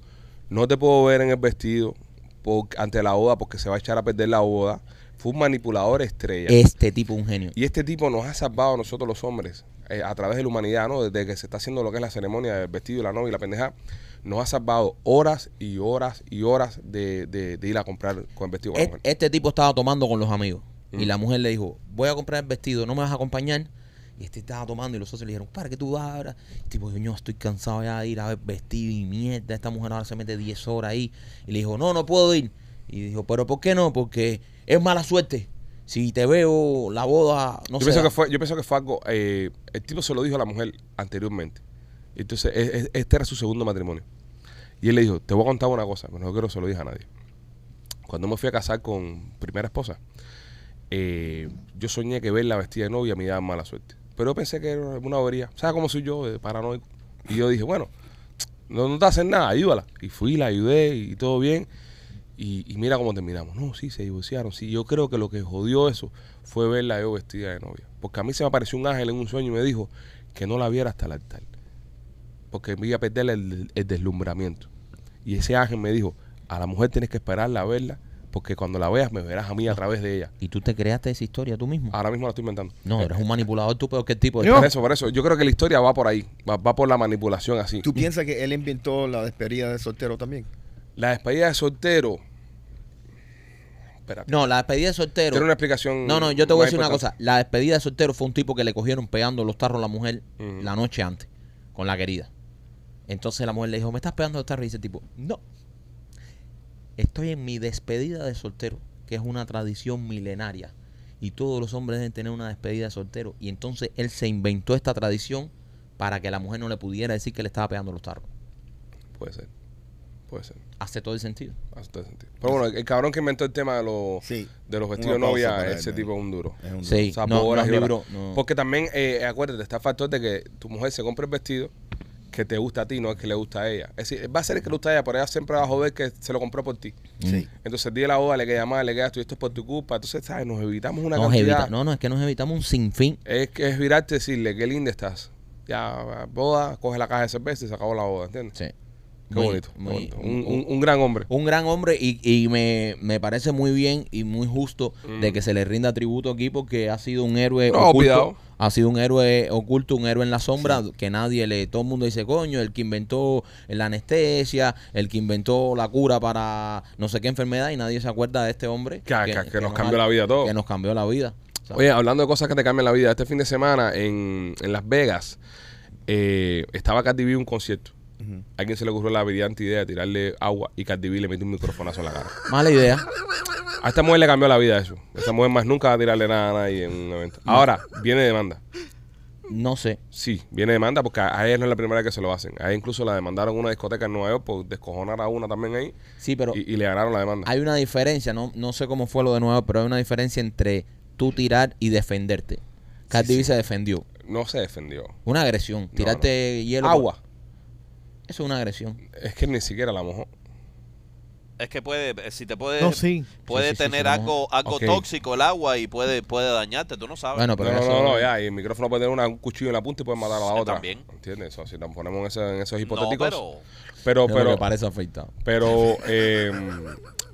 no te puedo ver en el vestido por- ante la boda porque se va a echar a perder la boda, fue un manipulador estrella. Este tipo es un genio. Y este tipo nos ha salvado a nosotros los hombres eh, a través de la humanidad, ¿no? Desde que se está haciendo lo que es la ceremonia del vestido y la novia y la pendeja, nos ha salvado horas y horas y horas de, de- de ir a comprar con el vestido la mujer. Este tipo estaba tomando con los amigos. Y la mujer le dijo, voy a comprar el vestido, ¿no me vas a acompañar? Y este estaba tomando y los socios le dijeron, ¿para qué tú vas ahora? Tipo, yo estoy cansado ya de ir a ver vestido y mierda. Esta mujer ahora se mete 10 horas ahí. Y le dijo, no, no puedo ir. Y dijo, ¿pero por qué no? Porque es mala suerte. Si te veo la boda, no yo, sé. pienso que fue, yo pienso que fue algo, eh, el tipo se lo dijo a la mujer anteriormente. Entonces, e- e- este era su segundo matrimonio. Y él le dijo, te voy a contar una cosa, pero no quiero que se lo dije a nadie. Cuando me fui a casar con primera esposa, eh, yo soñé que verla vestida de novia me daba mala suerte. Pero yo pensé que era una bobería. ¿Sabes cómo soy yo, de paranoico? Y yo dije, bueno, no, no te hacen nada, ayúdala. Y fui, la ayudé y todo bien. Y, y mira cómo terminamos. No, sí, se divorciaron. Sí, yo creo que lo que jodió eso fue verla yo vestida de novia. Porque a mí se me apareció un ángel en un sueño y me dijo que no la viera hasta el altar. Porque me iba a perder el, el deslumbramiento. Y ese ángel me dijo, a la mujer tienes que esperarla a verla, porque cuando la veas me verás a mí a través de ella. ¿Y tú te creaste esa historia tú mismo? Ahora mismo la estoy inventando. no, eres un manipulador tú que el tipo. Yo- Por eso, por eso. Yo creo que la historia va por ahí. Va, va por la manipulación así. ¿Tú piensas que él inventó la despedida de soltero también? La despedida de soltero. Espérate. No, la despedida de soltero. Tiene una explicación. No, no, yo te voy a decir una cosa. La despedida de soltero fue un tipo que le cogieron pegando los tarros a la mujer la noche antes, con la querida. Entonces la mujer le dijo, ¿me estás pegando los tarros? Y dice el tipo, no. Estoy en mi despedida de soltero, que es una tradición milenaria. Y todos los hombres deben tener una despedida de soltero. Y entonces él se inventó esta tradición para que la mujer no le pudiera decir que le estaba pegando los tarros. Puede ser. Puede ser. Hace todo el sentido. Hace todo sentido. Pero bueno, el cabrón que inventó el tema de los, Sí. de los vestidos novia, él, ese tipo es un duro. Es un Sí, O sea, no, por no horas es y horas. libro, no. Porque también, eh, acuérdate, está el factor de que tu mujer se compre el vestido que te gusta a ti, no el que le gusta a ella. Es decir, va a ser el que le gusta a ella, pero ella siempre va a joder que se lo compró por ti. Sí. Entonces el día de la boda le queda mal, le queda esto y esto es por tu culpa. Entonces, ¿sabes? Nos evitamos una Nos cantidad. evita- no, no, es que nos evitamos un sinfín. Es que es virarte decirle qué linda estás. Ya, boda, coge la caja de cerveza y se acabó la boda, ¿entiendes? Sí. Qué Muy- bonito. qué muy- bonito. Un, un- un gran hombre. un gran hombre y, y me, me parece muy bien y muy justo de que se le rinda tributo aquí porque ha sido un héroe No, oculto. olvidado. Ha sido un héroe oculto, un héroe en la sombra que nadie le, todo el mundo dice, coño, el que inventó la anestesia, el que inventó la cura para no sé qué enfermedad y nadie se acuerda de este hombre Que- que- que nos cambió la vida a todos. Que nos cambió la vida. Oye, hablando de cosas que te cambian la vida, este fin de semana en, en Las Vegas eh, estaba Cardi B un concierto. A alguien se le ocurrió la brillante idea de tirarle agua y Cardi B le metió un microfonazo en la cara. mala idea. A esta mujer le cambió la vida eso. Esta mujer más nunca va a tirarle nada a nadie en un evento. Ahora, viene demanda. No sé. Sí, viene demanda porque a ella no es la primera vez que se lo hacen. A ella incluso la demandaron una discoteca en Nueva York por descojonar a una también ahí Sí, pero y, y le ganaron la demanda. hay una diferencia, no, no sé cómo fue lo de nuevo, pero hay una diferencia entre tú tirar y defenderte. Cardi B se defendió. No se defendió. Una agresión. Tirarte hielo. Agua. Eso es una agresión. Es que ni siquiera la mojó. Es que puede, si te puede, No, sí. puede Sí, sí, sí, tener sí, no. algo, algo tóxico el agua y puede, puede dañarte, tú no sabes. Bueno, pero no, no, no, no, ya. Y el micrófono puede tener una- un cuchillo en la punta y puede matar a la Sí, otra. también. ¿Entiendes? Eso, si nos ponemos en, ese- en esos No, hipotéticos. pero pero, pero, que parece afeitado. pero, eh,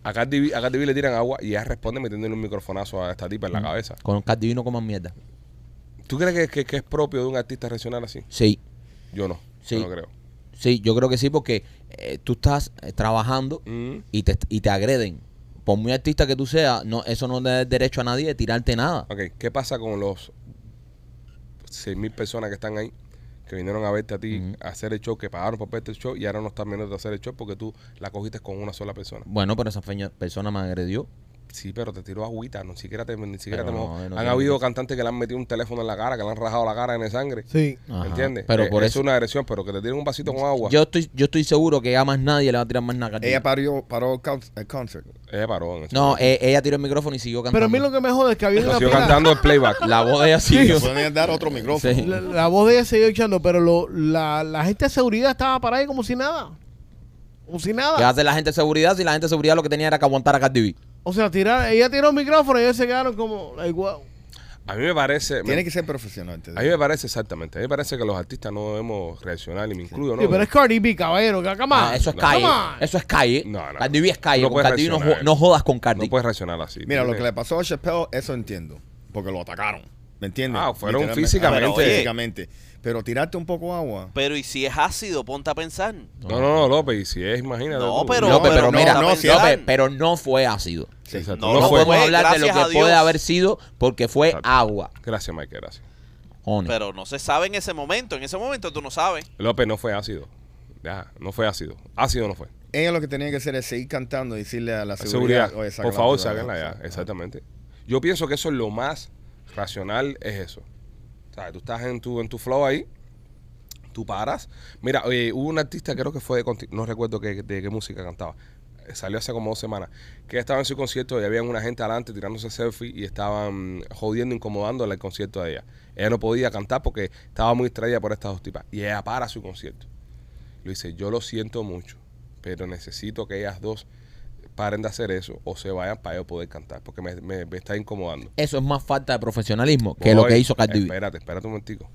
a Cardi B- a Cardi B le tiran agua y ella responde metiéndole un microfonazo a esta tipa en la cabeza. Con Cardi B no coman mierda. ¿Tú crees que, que- que es propio de un artista reaccionar así? Sí, Yo no. Sí. Yo no creo. Sí, yo creo que sí, porque eh, tú estás eh, trabajando Mm. y te, y te agreden. Por muy artista que tú seas, no, eso no le da derecho a nadie de tirarte nada. Ok, ¿qué pasa con los 6.000 personas que están ahí? Que vinieron a verte a ti, a hacer el show, que pagaron por verte el show y ahora no están viendo a hacer el show porque tú la cogiste con una sola persona. Bueno, pero esa persona me agredió. Sí, pero te tiró agüita, no siquiera te, ni siquiera Pero te no, mojó. no Han habido cantantes que le han metido un teléfono en la cara, que le han rajado la cara en el sangre. Sí. Ajá. ¿Entiendes? Pero Eh, por es eso. una agresión, pero que te tiren un vasito con agua. Yo estoy, yo estoy seguro que a más nadie le va a tirar más nada a. Ella paró, paró el con- el concert. Ella paró en eso. No, eh, ella tiró el micrófono y siguió cantando. Pero a mí lo que me jode es que había Pero una siguió pila- cantando el playback. La voz de ella siguió. Pueden dar otro micrófono. Sí. La, la voz de ella seguía echando, pero lo- la, la gente de seguridad estaba para ahí como si nada. Como si ¿Qué nada. hace la gente de seguridad si la gente de seguridad lo que tenía era que aguantar a Cardi B? O sea, tirar, ella tiró el micrófono y ellos se quedaron como, like, wow. A mí me parece... Tiene que ser profesional. A mí me parece exactamente. A mí me parece que los artistas no debemos reaccionar, y me incluyo, ¿no? Sí, pero es Cardi B, caballero. que-. Ah, eso es no. calle. Eso es calle. No, no, Cardi B es calle. no con Cardi B no, jodas con Cardi. No puedes reaccionar así. Mira, lo que le pasó a Chappelle, eso entiendo. Porque lo atacaron. ¿Me entiendes? Ah, fueron físicamente. Ah, Oye. físicamente. Pero tirarte un poco agua. Pero y si es ácido, ponte a pensar. No, no, no, López. Y si es, imagínate. No, pero- López, pero, no, mira, no, López, si es- pero no fue ácido. Sí. No, No, No, fue. podemos hablar de lo que puede haber sido porque fue Exacto. agua. Gracias, Mike, gracias. Honey. Pero no se sabe en ese momento. En ese momento tú no sabes. López no fue ácido. Ya, no fue ácido. Ácido no fue. Ella lo que tenía que hacer es seguir cantando y decirle a la La seguridad. seguridad. "Oye, Por favor, basura". sáquenla ya. Exactamente. Yo pienso que eso es lo más racional, es eso. O tú estás en tu, en tu flow ahí, tú paras. Mira, eh, hubo un artista, creo que fue de, no recuerdo qué, de qué música cantaba. Eh, Salió hace como dos semanas. Que estaba en su concierto y había una gente adelante tirándose selfie y estaban jodiendo, incomodándola el concierto de ella. Ella no podía cantar porque estaba muy distraída por estas dos tipas. Y ella para su concierto. Le dice, yo lo siento mucho, pero necesito que ellas dos paren de hacer eso o se vayan para yo poder cantar porque me, me- me está incomodando. Eso es más falta de profesionalismo que lo que hizo Cardi B. Espérate, espérate un momentico.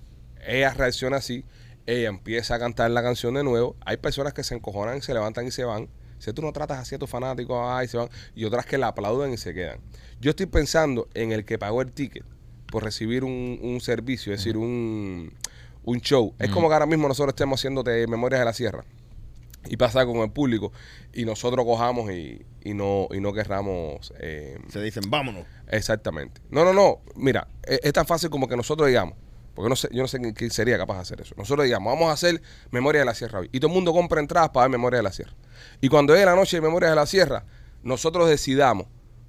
Ella reacciona así, ella empieza a cantar la canción de nuevo. Hay personas que se encojonan, se levantan y se van. Si tú no tratas así a tus fanáticos, ay, se van. Y otras que la aplauden y se quedan. Yo estoy pensando en el que pagó el ticket por recibir un, un servicio, es decir, un, un show. Es como que ahora mismo nosotros estemos haciéndote Memorias de la Sierra y pasa con el público y nosotros cojamos y, y no y no querramos eh, Se dicen, vámonos. Exactamente. No, no, no. Mira, es, es tan fácil como que nosotros digamos, porque no sé, yo no sé quién- sería capaz de hacer eso. Nosotros digamos, vamos a hacer Memoria de la Sierra hoy. Y todo el mundo compra entradas para ver Memoria de la Sierra. Y cuando llegue la noche de Memoria de la Sierra, nosotros decidamos,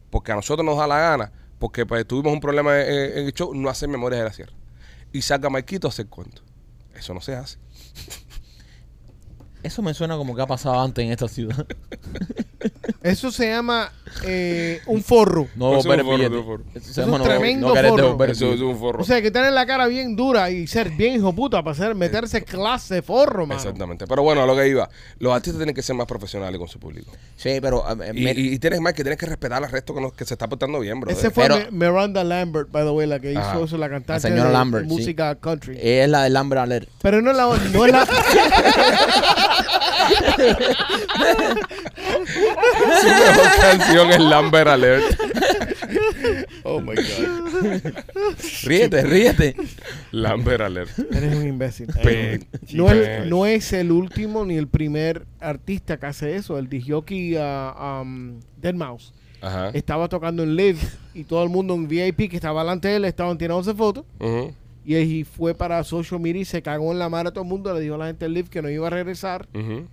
porque a nosotros nos da la gana, porque pues, tuvimos un problema en, en el show, no hacer Memorias de la Sierra. Y saca Marquito a hacer cuento. Eso no se hace. [laughs] Eso me suena como que ha pasado antes en esta ciudad. [laughs] Eso se llama eh, un forro. No, Eso es un pero forro, fíjate. eso es un forro. Eso se Es un llama no- tremendo no querer forro. devolver Eso es billete. un forro. O sea, hay que tener la cara bien dura y ser bien hijo puta para hacer, meterse clase de forro, mano. Exactamente. Pero bueno, a lo que iba. Los artistas tienen que ser más profesionales con su público. Sí, pero eh, Y, me- y- y tienes más que tienes que respetar al resto que, no- que se está portando bien, bro. Ese fue Pero- Mi- Miranda Lambert, by the way, la que hizo Ajá. eso, la cantante La señora de, Lambert, sí. música country. es la del Amber Alert. Pero no es la, no es la, [laughs] [laughs] Su mejor canción es Lambert Alert. Oh my God. Ríete, ríete. Lambert Alert. eres un imbécil. Pe- No es, no es el último ni el primer artista que hace eso. El disjockey uh, um, Dead Mouse Ajá. estaba tocando en live y todo el mundo en VIP que estaba delante de él estaban tirándose fotos. Ujú. Y ahí fue para social media y se cagó en la mar a todo el mundo. Le dijo a la gente del live que no iba a regresar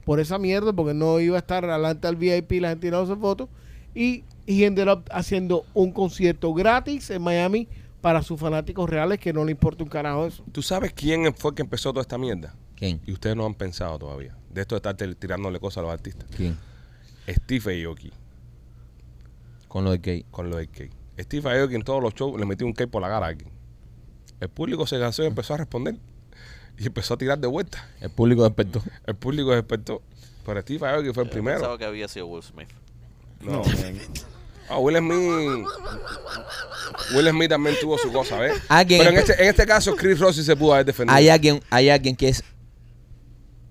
por esa mierda porque no iba a estar delante del VIP la gente tirándose fotos. Y, y ended up haciendo un concierto gratis en Miami para sus fanáticos reales que no le importa un carajo eso. ¿Tú sabes quién fue que empezó toda esta mierda? ¿Quién? Y ustedes no han pensado todavía. De esto de estar tir- tirándole cosas a los artistas. ¿Quién? Steve Aoki, Con lo de gay. con lo del cake. Steve Aoki en todos los shows le metió un cake por la cara a alguien. El público se cansó y empezó a responder. Y empezó a tirar de vuelta. El público despertó. El público despertó. Pero Steve Aoki fue el Yo primero. Pensaba que había sido Will Smith. No. Ah, Will Smith. Will Smith también tuvo su cosa, ¿ves? Alguien- Pero en este, en este caso, Chris Rossi se pudo haber defendido. Hay alguien, hay alguien que es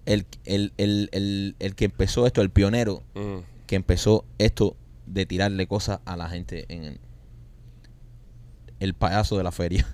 el, el, el, el, el que empezó esto, el pionero, Mm. que empezó esto de tirarle cosas a la gente en el, payaso de la feria.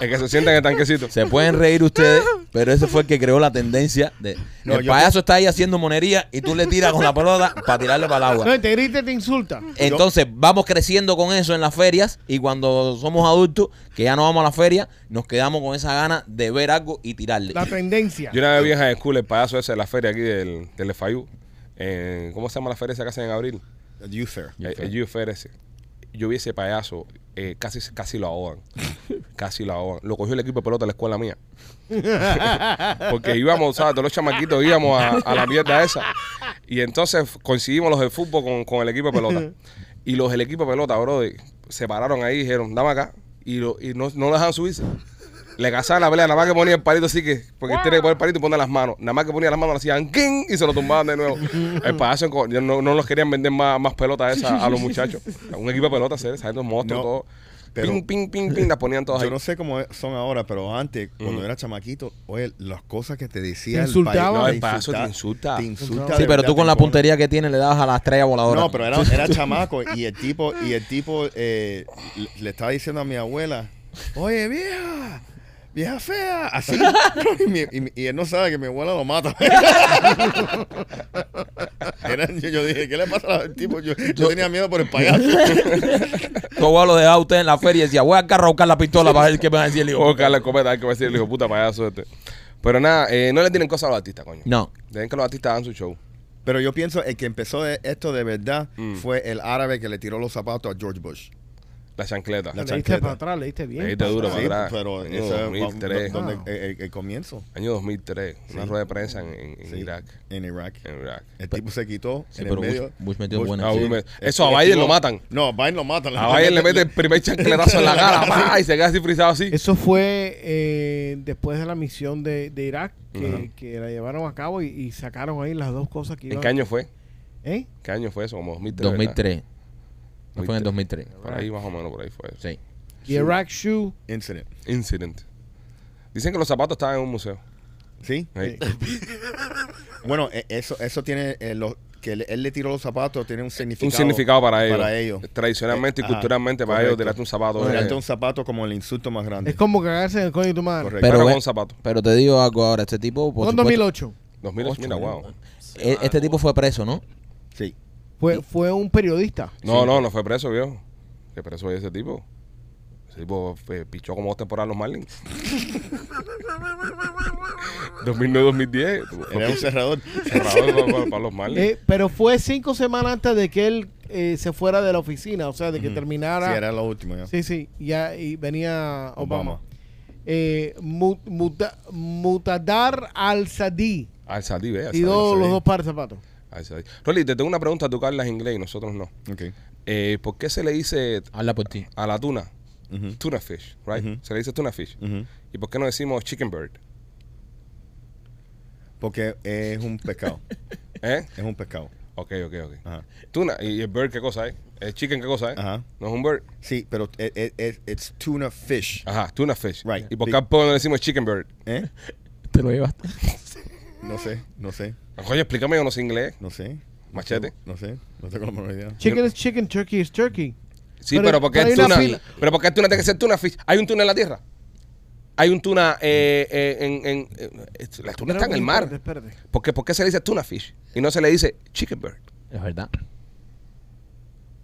El que se sienta en el tanquecito. Se pueden reír ustedes, pero ese fue el que creó la tendencia de No, el yo- payaso está ahí haciendo monería y tú le tiras con la pelota para tirarle para el agua. No, te grita y te insulta. Entonces vamos creciendo con eso en las ferias y cuando somos adultos, que ya no vamos a la feria, nos quedamos con esa gana de ver algo y tirarle. La tendencia. Yo una vez vi en high school el payaso ese de la feria aquí del, del FIU. Eh, ¿Cómo se llama la feria esa que hacen en abril? El Youth Fair. El, el Youth Fair ese. Yo vi ese payaso, eh, casi, casi lo ahogan. casi lo ahogan. Lo cogió el equipo de pelota de la escuela mía. [laughs] Porque íbamos, ¿sabes? Todos los chamaquitos íbamos a, a la mierda esa. Y entonces coincidimos los de fútbol con, con el equipo de pelota. Y los del equipo de pelota, bro, se pararon ahí y dijeron, dame acá. Y, lo, y no, no lo dejaban subirse. Le cazaban la pelea, nada más que ponía el palito así que, porque tiene que poner el palito y poner las manos. Nada más que ponía las manos, le hacían ¡king! y se lo tumbaban de nuevo. [laughs] El payaso no, no los querían vender más, más pelotas esas a los muchachos. [laughs] Un equipo de pelotas, ¿sabes? ¿Sabes? Los monstruos, No, todos. pero- ping, ping, ping, ping, las ponían todas Yo ahí. no sé cómo son ahora, pero antes, cuando era chamaquito, oye, las cosas que te decía Te el No, el payaso te insulta. Te insulta. Sí, pero tú con la puntería que tienes le dabas a la estrella voladora. No, pero era, [laughs] era chamaco y el tipo, y el tipo eh, le estaba diciendo a mi abuela, oye vieja, vieja fea, así. [laughs] y, mi- y y él no sabe que mi abuela lo mata. [laughs] Era- yo, yo dije, ¿qué le pasa al tipo? Yo, yo tenía miedo por el payaso. [laughs] Tu abuelo lo dejaba a usted en la feria y decía, voy a buscar la pistola para ver qué me va a decir el hijo. O que le cometa, hay que decir el hijo puta payaso este. Pero nada, eh, no le tienen cosas a los artistas, coño. No. Dejen que los artistas hagan su show. Pero yo pienso el que empezó esto de verdad Mm. fue el árabe que le tiró los zapatos a George Bush. La chancleta. La Le diste chancleta. para atrás, le diste bien. Le diste duro para atrás. pero Año eso es 2003. donde- Wow. el, el- el comienzo Año 2003. Una Sí. rueda de prensa en, en- en Sí. Irak. en Irak. En Irak. El tipo se quitó Sí, en pero el medio. Bush- Bush metió buena. Ah, Sí. Bush me- Eso a Biden lo matan. No, a Biden lo matan. A Biden le mete el primer chancletazo en la cara [laughs] y se queda así frisado así. Eso fue eh, después de la misión de, de Irak que, Ujú. que la llevaron a cabo y, y sacaron ahí las dos cosas que ¿En iban. qué año fue? ¿Eh? ¿Qué año fue eso? Como 2003. ¿verdad? 2003. No fue en el 2003. Por ahí más o menos, por ahí fue. Sí. The Iraq Shoe. Incident. Incident. Dicen que los zapatos estaban en un museo. ¿Sí? Ahí. [laughs] Bueno, eh, eso, eso tiene eh, lo- que él, él le tiró los zapatos, tiene un significado. Un significado para ellos. Para ellos. Tradicionalmente y Eh, ajá, culturalmente para ellos, tirarte un zapato. Tirarte eh, un zapato como el insulto más grande. Es como cagarse en el coño de tu madre. Correcto. pero Pero con zapato. Pero te digo algo ahora, este tipo, por Fue en supuesto, 2008. 2008, mira, wow. e- este tipo fue preso, ¿no? Sí. Fue, fue un periodista. No, no, no fue preso, viejo. ¿Qué preso fue ese tipo? Ese tipo eh, pichó como dos temporadas los Marlins. [laughs] 2009-2010. Era un cerrador. cerrado para, para- para los Marlins. Eh, pero fue cinco semanas antes de que él eh, se fuera de la oficina, o sea, de que terminara. Sí, era lo último ya. Sí, sí, ya y venía Obama. Obama. Eh, Mu- Muta- Mutadar al-Sadi Al Sadí, ve. al y Sadí, dos, al los dos pares de zapatos. Rolly, te tengo una pregunta. Tú hablas inglés y nosotros no. Ok. Eh, ¿Por qué se le dice Habla por ti. a la tuna tuna fish, right? Se le dice tuna fish. ¿Y por qué no decimos chicken bird? Porque es un pescado. [laughs] ¿Eh? es un pescado. Ok, ok, ok. Ajá. Tuna. ¿Y el bird qué cosa es? ¿El chicken qué cosa es? Ajá. ¿No es un bird? Sí, pero es es- it's tuna fish. Ajá, tuna fish. Right. ¿Y por qué no le decimos chicken bird? ¿Eh? Te lo llevaste. No sé, no sé, Coño, explícame, yo no sé inglés. no sé. Machete. No sé, no tengo la menor idea. Chicken is chicken, turkey is turkey. Sí, Pero- pero, porque una tuna. fila- Pero porque el tuna tiene que ser tuna fish. ¿Hay un tuna en la tierra? Hay un tuna eh, eh, en, en, en- La tuna está en el mar. Espérate, espérate. ¿Por qué, por qué se le dice tuna fish? Y no se le dice chicken bird. Es verdad.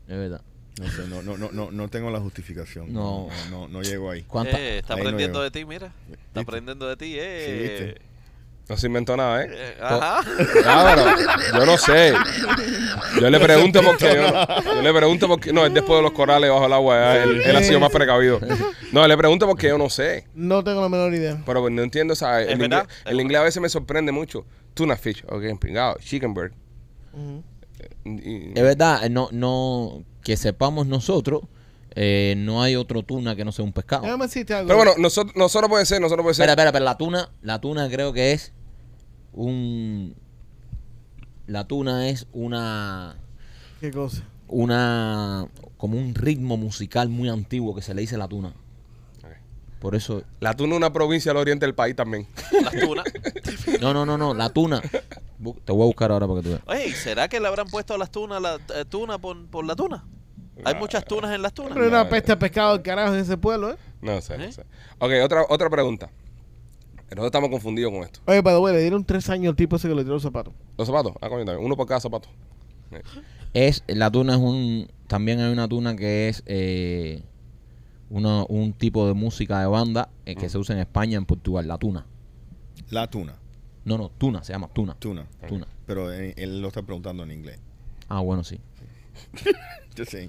Es verdad. No sé, no, no, no, no, no tengo la justificación. No. no, no, no llego ahí. ¿Cuánta? Eh, está Ahí aprendiendo de ti, mira. Está ¿Viste? aprendiendo de ti, Sí, eh. ¿viste? No se inventó nada, ¿eh? Eh, Ajá. Claro, yo no sé. Yo le pregunto por qué. Yo, le pregunto por qué. No, es después de los corales bajo el agua. ya, Él, él ha sido más precavido. No, le pregunto porque yo no sé. No tengo la menor idea. Pero no entiendo, o sea, Es el, inglés, el inglés a veces me sorprende mucho. Tuna fish, ok, pingado, chicken bird. Y- Es verdad, eh, no, no, que sepamos nosotros, eh, no hay otro tuna que no sea un pescado. Déjame decirte algo. pero bueno, nosotros, nosotros puede ser, nosotros puede ser. Espera, espera, pero la tuna, la tuna creo que es un, la tuna es una, ¿Qué cosa? una, como un ritmo musical muy antiguo que se le dice la tuna. Por eso, La tuna es una provincia al oriente del país también. [laughs] Las tunas. [laughs] no, no, no, no, la tuna. Te voy a buscar ahora para que tú veas. Oye, ¿y ¿será que le habrán puesto a las tunas la eh, tuna por, por la tuna? Hay Ah, muchas tunas en las tunas. Pero hay una peste de pescado del carajo en ese pueblo, ¿eh? No sé, ¿Eh? no sé. Ok, otra, otra pregunta. Nosotros estamos confundidos con esto. Oye, para le dieron tres años al tipo ese que le tiró los zapatos. ¿Los zapatos? Ah, coño, también. Uno por cada zapato. Es, la tuna es un, también hay una tuna que es eh, una- un tipo de música de banda eh, que se usa en España, en Portugal, la tuna. La tuna. No, no, tuna, se llama tuna. Tuna. Tuna. Pero él, él lo está preguntando en inglés. Ah, bueno, sí. [laughs] Yo sé.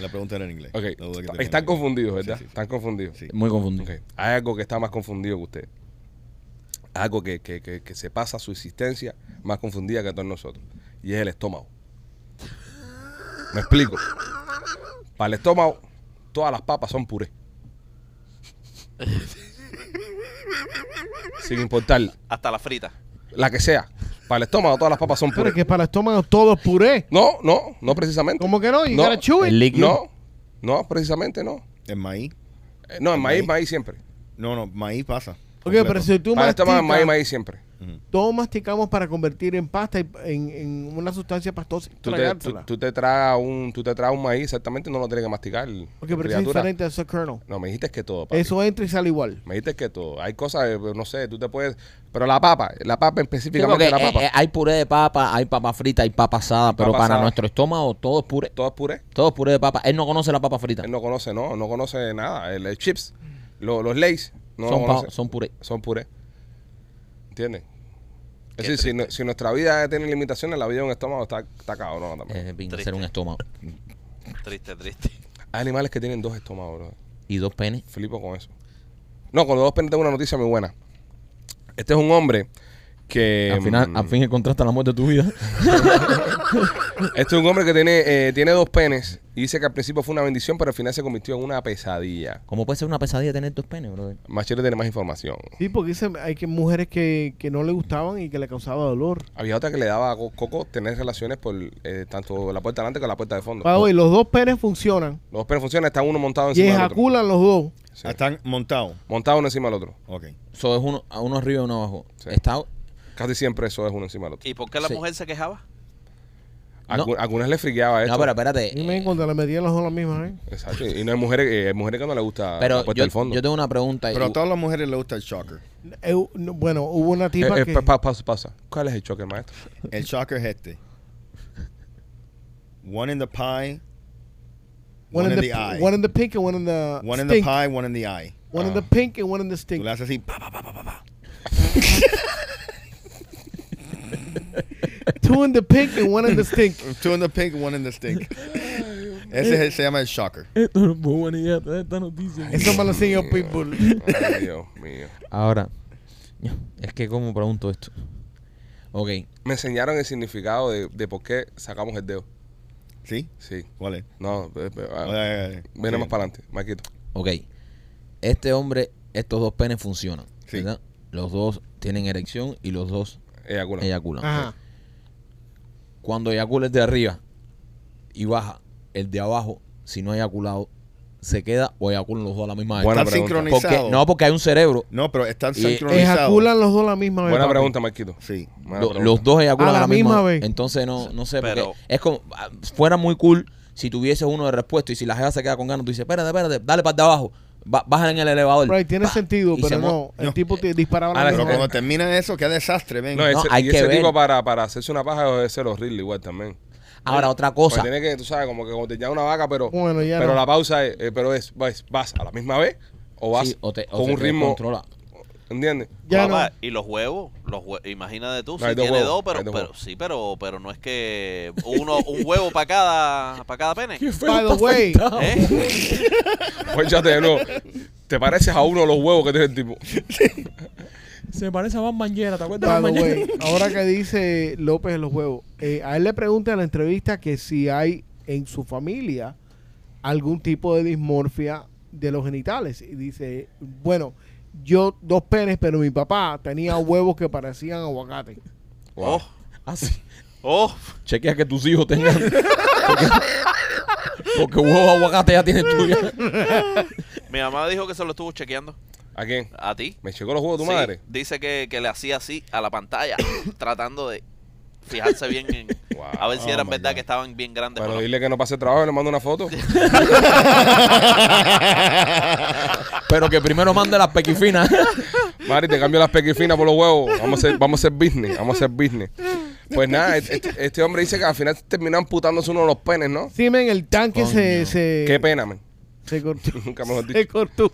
La pregunta era en inglés. Ok, La duda que tenía. están confundidos, ¿verdad? Sí, sí. Están confundidos. Sí. Muy confundido. Ok. Hay algo que está más confundido que usted. Algo que, que, que, que se pasa su existencia más confundida que todos nosotros. Y es el estómago. Me explico. Para el estómago, todas las papas son puré. Sin importar Hasta la frita. la que sea. Para el estómago, todas las papas son Pero puré. es que para el estómago todo es puré. No, no, no precisamente. ¿Cómo que no? You No. gotta chew it. El líquido. No, no, precisamente no. ¿El maíz? Eh, no, en maíz, maíz siempre. No, no, maíz pasa. Ok, Completo. pero si tú Para el estómago, maíz, masticas, maíz siempre. Todos masticamos para convertir en pasta y en, en una sustancia pastosa y Tú te, tú, tragársela. tú te tragas un, tú te tragas un maíz, exactamente, no lo tienes que masticar. Ok, pero eso es criatura. diferente a ese kernel. No, me dijiste que todo, papi. Eso entra y sale igual. Me dijiste que todo. Hay cosas, eh, no sé, tú te puedes... Pero la papa, la papa Sí, específicamente porque, la papa, eh, eh, hay puré de papa, hay papa frita, hay papa asada, pero Papa para asada. nuestro estómago todo es puré. todo es puré. Todo es puré de papa. Él no conoce la papa frita. Él no conoce, no, no conoce nada. El, el chips, lo- los Lays, no son, pa- son puré. Son puré. ¿Entiendes? Es decir, si, no- si nuestra vida tiene limitaciones, la vida de un estómago está, está cabrón también. Ser un estómago. Triste, triste. Hay animales que tienen dos estómagos, bro. Y dos penes. Flipo con eso. No, con los dos penes tengo una noticia muy buena. Este es un hombre que... al final, mm, al fin encontraste la muerte de tu vida. [laughs] Este es un hombre que tiene, eh, tiene dos penes y dice que al principio fue una bendición, pero al final se convirtió en una pesadilla. ¿Cómo puede ser una pesadilla tener dos penes, bro? Machete tiene más información. Sí, porque dice, hay que mujeres que, que no le gustaban y que le causaba dolor. Había otra que le daba a Co- Coco tener relaciones por eh, tanto la puerta delante como la puerta de fondo. By the way, los dos penes funcionan Los dos penes funcionan, están uno montado y encima del otro. ejaculan los dos. Sí. Están montados. Montado uno encima del otro. Ok. Eso es uno, a uno arriba y uno abajo. Sí. Está, Casi siempre eso es uno encima del otro. ¿Y por qué la Sí. mujer se quejaba? No. Algunas le friqueaba esto. no, pero espérate. Dime eh, cuando le metían los las mismas, ¿eh? Exacto. Y no hay mujeres, eh, hay mujeres que no le gusta pero la yo, del fondo. yo tengo una pregunta. Pero a y- todas las mujeres les gusta el shocker. Eh, no, bueno, hubo una tipa eh, que... pa- pa- pausa, pausa. ¿Cuál es el choque, maestro? El shocker es este. One in the pie, one, in the, eye. one in the pink and one in the One in the pie, one in the eye. One in Ah. the pink and one in the Tú stink. le haces así, pa, pa, pa, pa, pa, pa. [laughs] Two in the pink and one in the stink. [laughs] Two in the pink, one in the stink. [laughs] Ese es el- se llama el shocker. Esto no es muy buena idea, esta noticia. Eso me lo enseñó Pitbull. Ay, Dios mío. Ahora, es que ¿cómo pregunto esto? Ok, Me enseñaron el significado de, de por qué sacamos el dedo. ¿Sí? Sí. ¿Cuál es? No, eh, eh, ah, viene más para adelante, Marquito. ok. Este hombre, estos dos penes funcionan. Sí. ¿verdad? Los dos tienen erección y los dos Eyacula. eyaculan. Ajá. Cuando eyacula el de arriba y baja el de abajo, si no ha eyaculado, se queda o eyaculan los dos a la misma vez. Buena Están sincronizados. Porque, no, porque hay un cerebro. No, pero están sincronizados. Ejaculan los dos la misma vez. Buena papi. pregunta, Marquito. Sí. Buena Lo- pregunta. los dos eyaculan A a la, la misma, misma vez. Entonces no, no sé, Pero- porque es como, ah, fuera muy cool si tuviese uno de respuesta y si la jeva se queda con ganas, tú dices, espérate, espérate, dale para de abajo, ba- baja en el elevador. Right, tiene sentido, pero se no. El No. tipo te disparaba Ah, la Pero cuando termina eso, qué desastre, ven. No, ese, hay y que ese ver. tipo para, para hacerse una paja debe ser horrible igual también. Ahora, otra Porque cosa. tiene que, tú sabes, como que como te llama una vaca, pero, Bueno, ya pero no. la pausa es, eh, pero es, vas, vas a la misma vez o vas sí, o te- o con un te ritmo. controla. ¿Entiendes? Ya Papá, no. Y los huevos, los hue- imagínate tú, No, si tiene huevos, dos, pero, pero huevos. sí, pero, pero no es que uno, un huevo para cada, para cada pene. Qué feo By the way. ¿Eh? [laughs] Pues ya te no. Te pareces a uno de los huevos que tiene el tipo. [laughs] Se parece a Van Manguera, ¿te acuerdas By de Van way, [laughs] ahora que dice López en los huevos, eh, a él le pregunta en la entrevista que si hay en su familia algún tipo de dismorfia de los genitales. Y dice, bueno, yo dos penes, pero mi papá tenía huevos que parecían aguacate. Oh, Así. oh, Chequea que tus hijos tengan. Porque, porque huevo de aguacate ya tiene tuya. mi mamá dijo que se lo estuvo chequeando. ¿A quién? ¿A ti? ¿Me checó los huevos tu Sí, madre? Dice que, que le hacía así a la pantalla, [coughs] tratando de fijarse bien en... Wow. A ver si Oh eran verdad God. que estaban bien grandes Pero no. dile que no pase trabajo y le mando una foto. [laughs] Pero que primero mande las pequifinas. [laughs] Mari, te cambio las pequifinas por los huevos. Vamos a hacer, vamos a hacer business. Vamos a hacer business. Pues nada, [laughs] este, este hombre dice que al final terminó amputándose uno de los penes, ¿no? Sí, men, el tanque se, se, Qué pena, man. se cortó. Nunca mejor dicho. Se cortó.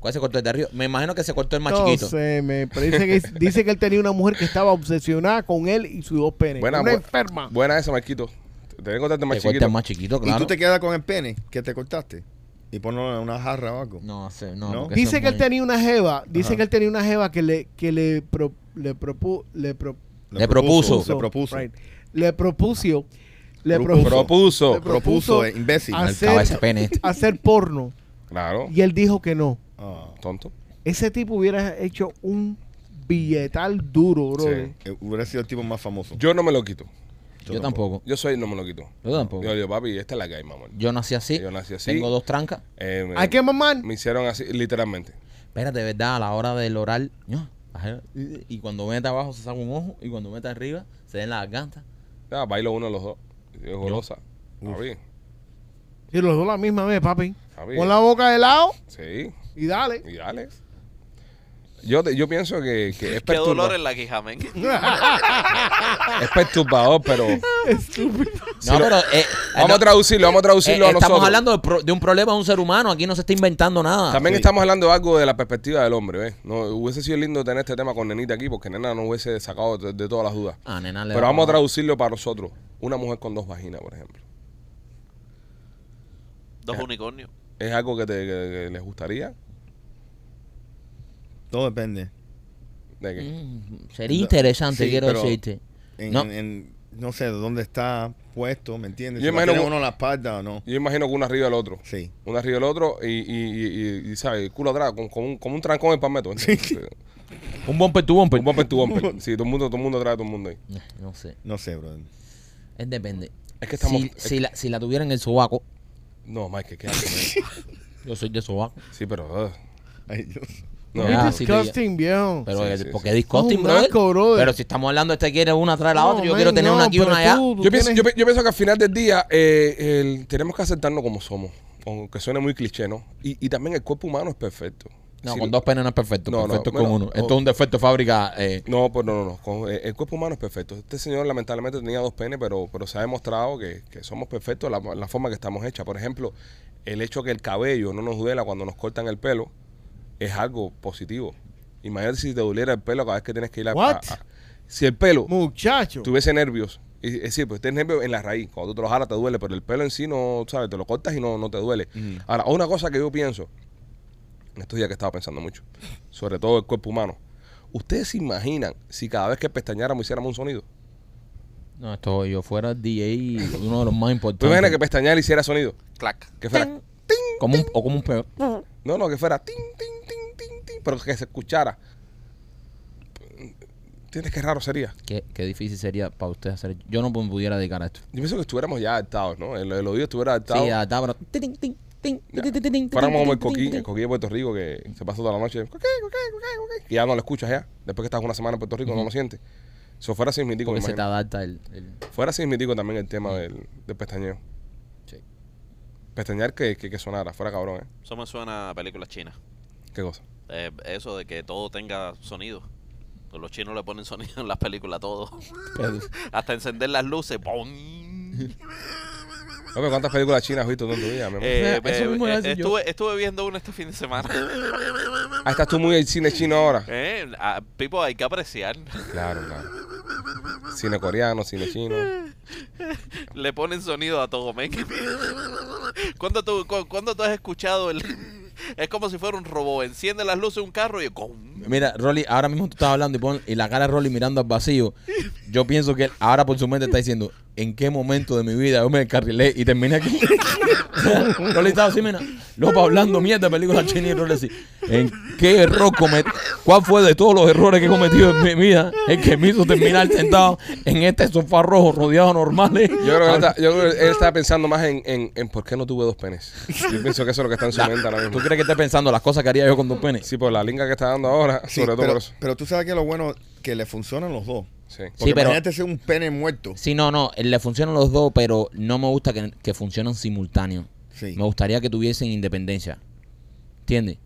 ¿Cuál se cortó el de arriba? Me imagino que se cortó el más no chiquito. sé, me pero dice que, [laughs] dice que él tenía una mujer que estaba obsesionada con él y sus dos penes. Buena, una bu- enferma. buena esa, Marquito. Te que contarte más corta chiquito. el más chiquito, ¿Y tú te quedas con el pene que te cortaste? Y ponlo en una jarra o algo. No sé, no. ¿No? Dice que él tenía una jeva, dice Ajá. que él tenía una jeva que le que le pro- le propu- le pro- Le propuso. Le propuso. right. le propuso le Propuso. propuso, Propuso. le Propuso, eh, imbécil. hacer, pene este. hacer porno Claro. y él dijo que no. Ah, Tonto. Ese tipo hubiera hecho un billetal duro, bro. Sí. eh, hubiera sido el tipo más famoso. Yo no me lo quito. Yo tampoco. Yo soy, no me lo quito. Yo tampoco. Yo digo, papi, esta es la que hay, mamá. Yo nací así. Yo nací así. Tengo dos trancas. Eh, me, Hay que mamar. me hicieron así, literalmente. Espérate, de verdad, a la hora del oral. Y cuando mete abajo se saca un ojo. Y cuando mete arriba se den las gargantas. Ya, bailo uno de los dos. Es golosa. Papi, Y los dos la misma vez, papi. papi. Pon la boca de lado Sí, y dale. y dale. Yo, te- yo pienso que, que es, Qué dolor en la quija, men. [laughs] es perturbador, pero Estúpido. No, pero. eh, vamos no, a traducirlo, vamos a traducirlo eh, a estamos nosotros. hablando de, pro- de un problema de un ser humano. Aquí no se está inventando nada. También Sí. estamos hablando de algo de la perspectiva del hombre, ¿ves? No, hubiese sido lindo tener este tema con Nenita aquí porque Nena no hubiese sacado de, de todas las dudas. Ah, nena, le Pero vamos a traducirlo para nosotros. Una mujer con dos vaginas, por ejemplo. Dos unicornios. ¿Es algo que, te, que- que les gustaría? Todo depende. ¿De qué? Mm, sería interesante, Sí, quiero pero- decirte. En, No. en- en- no sé de dónde está puesto, ¿me entiendes? Yo Si imagino tiene que- uno en la espalda o no. Yo imagino que uno arriba del otro. Sí. Uno arriba del otro y, y, y, y- y, ¿sabes? El culo atrás, con, con un, como un trancón en palmeto. ¿entiendes? Un bumper tu bumper. Un bumper to bumper. [laughs] Sí, todo el mundo, todo el mundo atrás de todo el mundo ahí. Eh, No sé. No sé, brother. Es depende. Es que estamos... Si, es- si la, si la tuviera en el sobaco, No, Mike, ¿qué haces? [laughs] yo soy de sobaco. Sí, pero... uh, Ay, Dios. no, sí, Disgusting, viejo. Pero Sí, sí, porque sí. disgusting, Es un brother. asco, brother. Pero si estamos hablando, este quiere una tras la No, otra. Yo man, quiero tener no, una aquí y pero una allá. tú- tú Yo pienso, tienes- yo, pi- yo pienso que al final del día eh, el- tenemos que aceptarnos como somos, aunque suene muy cliché, ¿no? Y, y también el cuerpo humano es perfecto. No, Si- con dos penes no es perfecto. No, no, bueno, o- Esto es un defecto de fábrica. eh, No, pues no, no, no. Con- eh, el cuerpo humano es perfecto. Este señor lamentablemente tenía dos penes, pero, pero se ha demostrado que, que somos perfectos la, la forma que estamos hechas. Por ejemplo, el hecho que el cabello no nos duela cuando nos cortan el pelo es algo positivo. Imagínate si te doliera el pelo cada vez que tienes que ir a... What? a- a- si el pelo Muchacho. tuviese nervios, es decir, pues tienes nervios en la raíz, cuando tú te lo jalas te duele, pero el pelo en sí no, ¿sabes? Te lo cortas y no, no te duele. Ahora, una cosa que yo pienso, en estos días que estaba pensando mucho, sobre todo el cuerpo humano, ¿ustedes se imaginan si cada vez que pestañáramos hiciéramos un sonido? no, esto yo fuera DJ, uno de los más ¿Tú importantes. imaginas que pestañear hiciera sonido? Clac. Que fuera, Ting, como un, o como un peor. no, no, que fuera, tin, tin, tin, tin, tin, pero que se escuchara. ¿Tienes qué raro sería? Qué, qué difícil sería para usted hacer. Yo no me pudiera dedicar a esto. Yo pienso que estuviéramos ya adaptados, ¿no? El, el oído estuviera adaptado. Sí, adaptado, pero. ting, ting, ting, Ya. Ting, ting, Fuéramos como el coquí, el coquí de Puerto Rico que se pasó toda la noche. Coquí, coquí, coquí, coquí, que ya no lo escuchas ya. Después que estás una semana en Puerto Rico no lo sientes. Eso fuera así mítico, me Porque se te adapta el. el- Fuera así mítico también el tema del, del pestañeo. Sí. Pestañear que, que, que sonara, fuera cabrón, ¿eh? Eso me suena a película china. ¿Qué cosa? Eh, eso de que todo tenga sonido. Pues Los chinos le ponen sonido en las películas, todo. pero- [laughs] Hasta encender las luces. ¡pum! [laughs] Hombre, ¿cuántas películas chinas has visto tú en tu vida, mi amor? Eh, Eso eh, mismo iba a eh, decir yo. estuve, estuve viendo una este fin de semana. Ah, estás tú muy el cine chino ahora. Eh, ah, Pipo, hay que apreciar. Claro, claro. Cine coreano, cine chino. Le ponen sonido a todo, men. ¿Cuándo tú, cu- cuándo tú has escuchado el...? Es como si fuera un robot. Enciende las luces de un carro y... ¡com! Mira, Rolly, ahora mismo tú estás hablando y, pon- y la cara de Rolly mirando al vacío. Yo pienso que él ahora por su mente está diciendo, ¿en qué momento de mi vida yo me descarrilé y terminé aquí? [laughs] Rolly estaba así, mira, loco hablando mierda de películas chinas y Rolly así. ¿En qué error cometí? ¿Cuál fue de todos los errores que he cometido en mi vida el que me hizo terminar sentado en este sofá rojo rodeado de normales? Yo creo, que él está, yo creo que él está pensando más en, en, en por qué no tuve dos penes. Yo pienso que eso es lo que está en su mente ahora ¿Tú mismo. crees que esté pensando las cosas que haría yo con dos penes? Sí, por la linga que está dando ahora, Sí, sobre todo pero, por eso. pero tú sabes que lo bueno que le funcionan los dos. Sí. Porque pero- imagínate ser un pene muerto. Sí, no, no, le funcionan los dos, pero no me gusta que, que funcionen simultáneos. Sí. Me gustaría que tuviesen independencia. ¿Entiendes?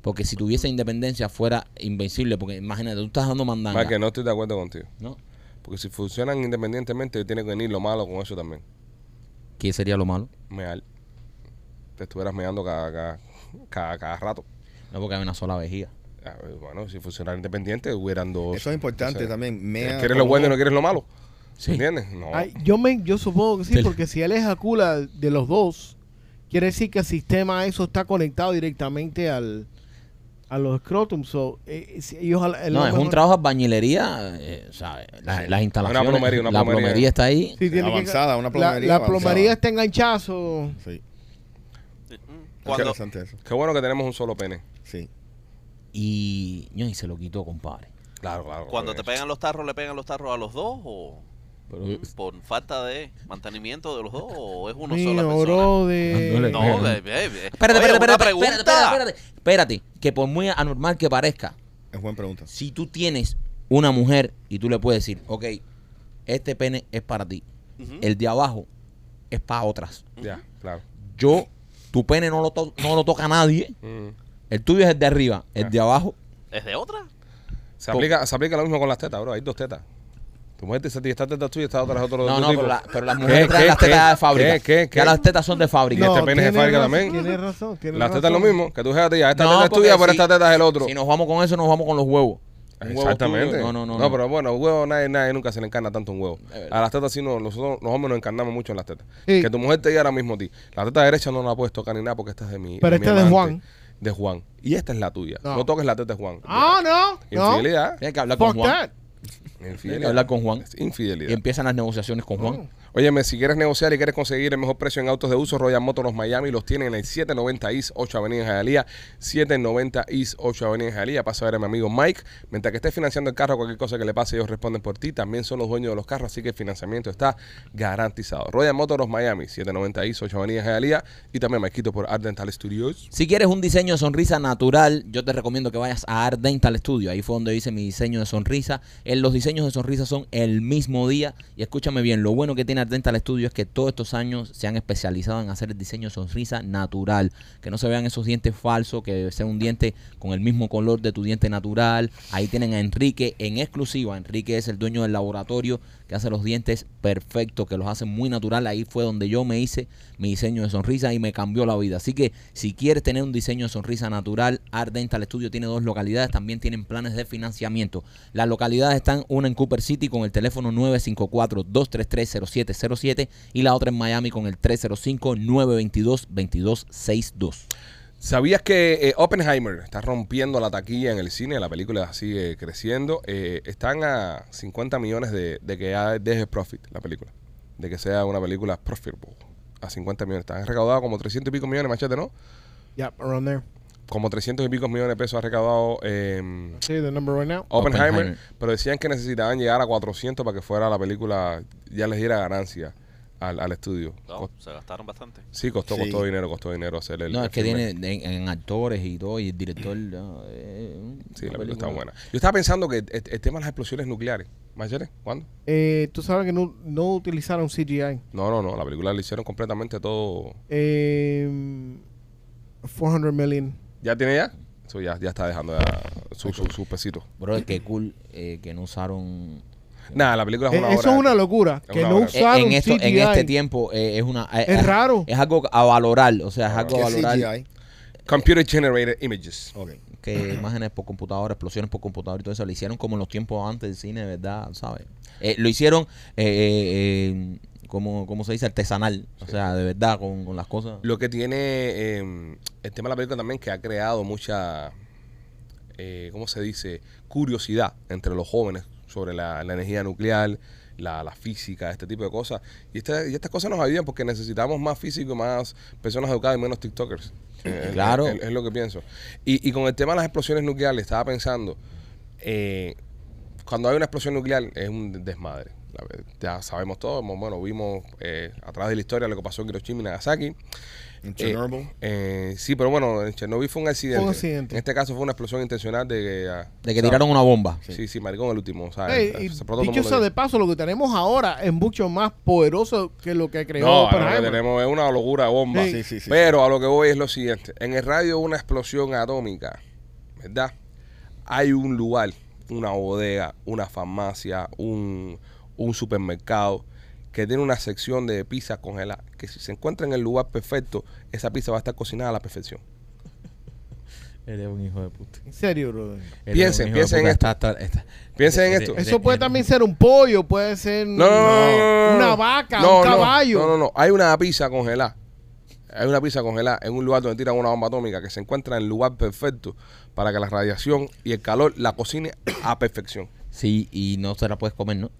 Porque si tuviesen independencia fuera invencible. Porque imagínate, tú estás dando mandanga. Más que no estoy de acuerdo contigo. ¿no? Porque si funcionan independientemente, tiene que venir lo malo con eso también. ¿Qué sería lo malo? Meal. Te estuvieras meando cada, cada, cada, cada rato. No porque hay una sola vejiga. Ah, Bueno, si funcionara independiente, hubieran dos. Eso es importante O sea, también. Mea ¿Quieres lo bueno y no quieres lo malo? Sí. ¿Entiendes? No. Ay, yo, me, yo supongo que sí, Sí. porque si él ejacula de los dos, quiere decir que el sistema eso está conectado directamente al a los scrotum. So, eh, si ellos el No, es un trabajo de bañilería. eh, ¿sabes? Las, las instalaciones. plomería, una la plomería. plomería está ahí. Sí, tiene que- Avanzada, una la- plomería La, avanzada. plomería está enganchada. so- Sí. Cuando, Interesante eso. Qué bueno que tenemos un solo pene. Sí. Y, se lo quitó, compadre. Claro, claro. cuando te pegan los tarros, ¿le pegan los tarros a los dos o...? Pero- mm, ¿Por falta de mantenimiento de los dos o es uno sola persona? bro, de... Dándole- No, Espérate, be- be- be- Espérate, Oye, espérate, espérate, espérate, espérate, espérate. Espérate, que por muy anormal que parezca, Es buena pregunta. si tú tienes una mujer y tú le puedes decir, ok, este pene es para ti, el de abajo es para otras. Ya, claro. Yo, tu pene no lo, to- no lo toca nadie, Mm. El tuyo es el de arriba, el Ah. de abajo. ¿Es de otra? Se, aplica, se aplica lo mismo con las tetas, bro. Hay dos tetas. Tu mujer te dice, esta teta es tuya, esta otra es otro No, otro no, tipo. pero, la- pero las ¿Qué, mujeres traen qué, las tetas qué, de fábrica. qué, qué, qué? Ya las tetas son de fábrica. Y este pene es de tiene fábrica razón, también. Tienes razón. Las tetas es lo razón. mismo. Que tú fíjate ya, esta No, teta es porque tuya, pero si- esta teta es el otro. Si nos vamos con eso, nos vamos con los huevos. Un huevo Exactamente. tuyo, No, no, no. No, pero bueno, huevo, nadie, nadie nunca se le encarna tanto un huevo. A las tetas sí, no, nosotros los hombres nos encarnamos mucho en las tetas. Sí. Que tu mujer te diga ahora mismo a ti. La teta derecha no la puedes tocar ni nada porque esta es de mi. Pero mi esta es de amante, Juan. De Juan. Y esta es la tuya. No, No. toques la teta de Juan. Ah, no. No. Infidelidad. Tienes que hablar con Fuck Juan. that. Tienes que Infidelidad. hablar con Juan. Es Infidelidad. Y empiezan las negociaciones con Juan. Óyeme, si quieres negociar y quieres conseguir el mejor precio en autos de uso, Royal Motors Miami los tienen en el 790 East 8 Avenida en Hialeah. 790 East 8 Avenida en Hialeah. Pasa a ver a mi amigo Mike. Mientras que estés financiando el carro, cualquier cosa que le pase, ellos responden por ti. También son los dueños de los carros, así que el financiamiento está garantizado. Royal Motors Miami, 790 East 8 Avenida en Hialeah. Y también Maikito por Art Dental Studios. Si quieres un diseño de sonrisa natural, yo te recomiendo que vayas a Art Dental Studio. Ahí fue donde hice mi diseño de sonrisa. Eh, los diseños de sonrisa son el mismo día. Y escúchame bien, lo bueno que tiene Art Dental Studio es que todos estos años se han especializado en hacer el diseño de sonrisa natural. Que no se vean esos dientes falsos, que sea un diente con el mismo color de tu diente natural. Ahí tienen a Enrique en exclusiva. Enrique es el dueño del laboratorio que hace los dientes perfectos, que los hace muy natural. Ahí fue donde yo me hice mi diseño de sonrisa y me cambió la vida. Así que si quieres tener un diseño de sonrisa natural, Art Dental Studio tiene dos localidades, también tienen planes de financiamiento. Las localidades están una en Cooper City con el teléfono 954-233-0707 y la otra en Miami con el 305-922-2262. ¿Sabías que eh, Oppenheimer está rompiendo la taquilla en el cine? La película sigue creciendo. Eh, están a 50 millones de, de que ya deje profit la película. De que sea una película profitable. A 50 millones. Están recaudado como 300 y pico millones, machete, ¿no? Yeah, around there. Como 300 y pico millones de pesos ha recaudado eh, Sí, the number right now. Oppenheimer, Oppenheimer. Pero decían que necesitaban llegar a 400 para que fuera la película, ya les diera ganancia al, al estudio. No, se gastaron bastante. sí, costó, Sí. costó dinero, costó dinero hacer el No, el es que filme. tiene en, en actores y todo, y el director. no, eh, Sí, la película está buena. Yo estaba pensando que el, el tema de las explosiones nucleares. ¿Machete? ¿Cuándo? Eh, Tú sabes que no, no utilizaron CGI. No, no, no. La película la hicieron completamente todo. Eh, 400 million. ¿Ya tiene ya? Eso ya, ya está dejando ya su, su, su pesito. Bro, qué cool eh, que no usaron. Nada, la película es Eh, una eso es una locura. Es Que una no usaron en, esto, en este tiempo eh, es una eh, Es raro. es algo a valorar o sea es algo ¿Qué a valorar CGI? Computer Generated Images. Ok. que [clears throat] imágenes por computadora, explosiones por computadora y todo eso, lo hicieron como en los tiempos antes del cine, verdad, ¿sabes? Eh, lo hicieron, eh, eh, eh, como, como se dice, artesanal, o sea, de verdad, con, con las cosas. Lo que tiene eh, el tema de la película también que ha creado mucha, eh, ¿cómo se dice? Curiosidad entre los jóvenes sobre la, la energía nuclear, la, la física, este tipo de cosas. Y, esta- y estas cosas nos ayudan porque necesitamos más físicos, más personas educadas y menos TikTokers. Eh, es- Claro. Es, es lo que pienso. Y, y con el tema de las explosiones nucleares, estaba pensando, eh, cuando hay una explosión nuclear es un desmadre. Ya sabemos todo, hemos- bueno, vimos eh, a través de la historia lo que pasó en Hiroshima y Nagasaki. En Eh, Chernobyl. eh, sí, pero bueno, en Chernobyl fue un accidente. Fue un accidente. En este caso fue una explosión intencional de que... ah, De que tiraron una bomba. Sí, sí, maricón el último. o sea, se y dicho sea de paso, lo que tenemos ahora es mucho más poderoso que lo que creó No, lo que tenemos es una locura bomba. Sí. Sí, sí, sí. Pero a lo que voy es lo siguiente. En el radio una explosión atómica, ¿verdad? Hay un lugar, una bodega, una farmacia, un, un supermercado que tiene una sección de pizza congelada. Que si se encuentra en el lugar perfecto, esa pizza va a estar cocinada a la perfección. [laughs] Eres un hijo de puta. En serio, brother. Piensen, piensen en esto. Está- está- está- Piensen en esto. Eso puede también ser un pollo, puede ser No, no, una vaca, No, un caballo. No, no, no. Hay una pizza congelada. Hay una pizza congelada en un lugar donde tiran una bomba atómica que se encuentra en el lugar perfecto para que la radiación y el calor la cocine a perfección. Sí, y no se la puedes comer, ¿no?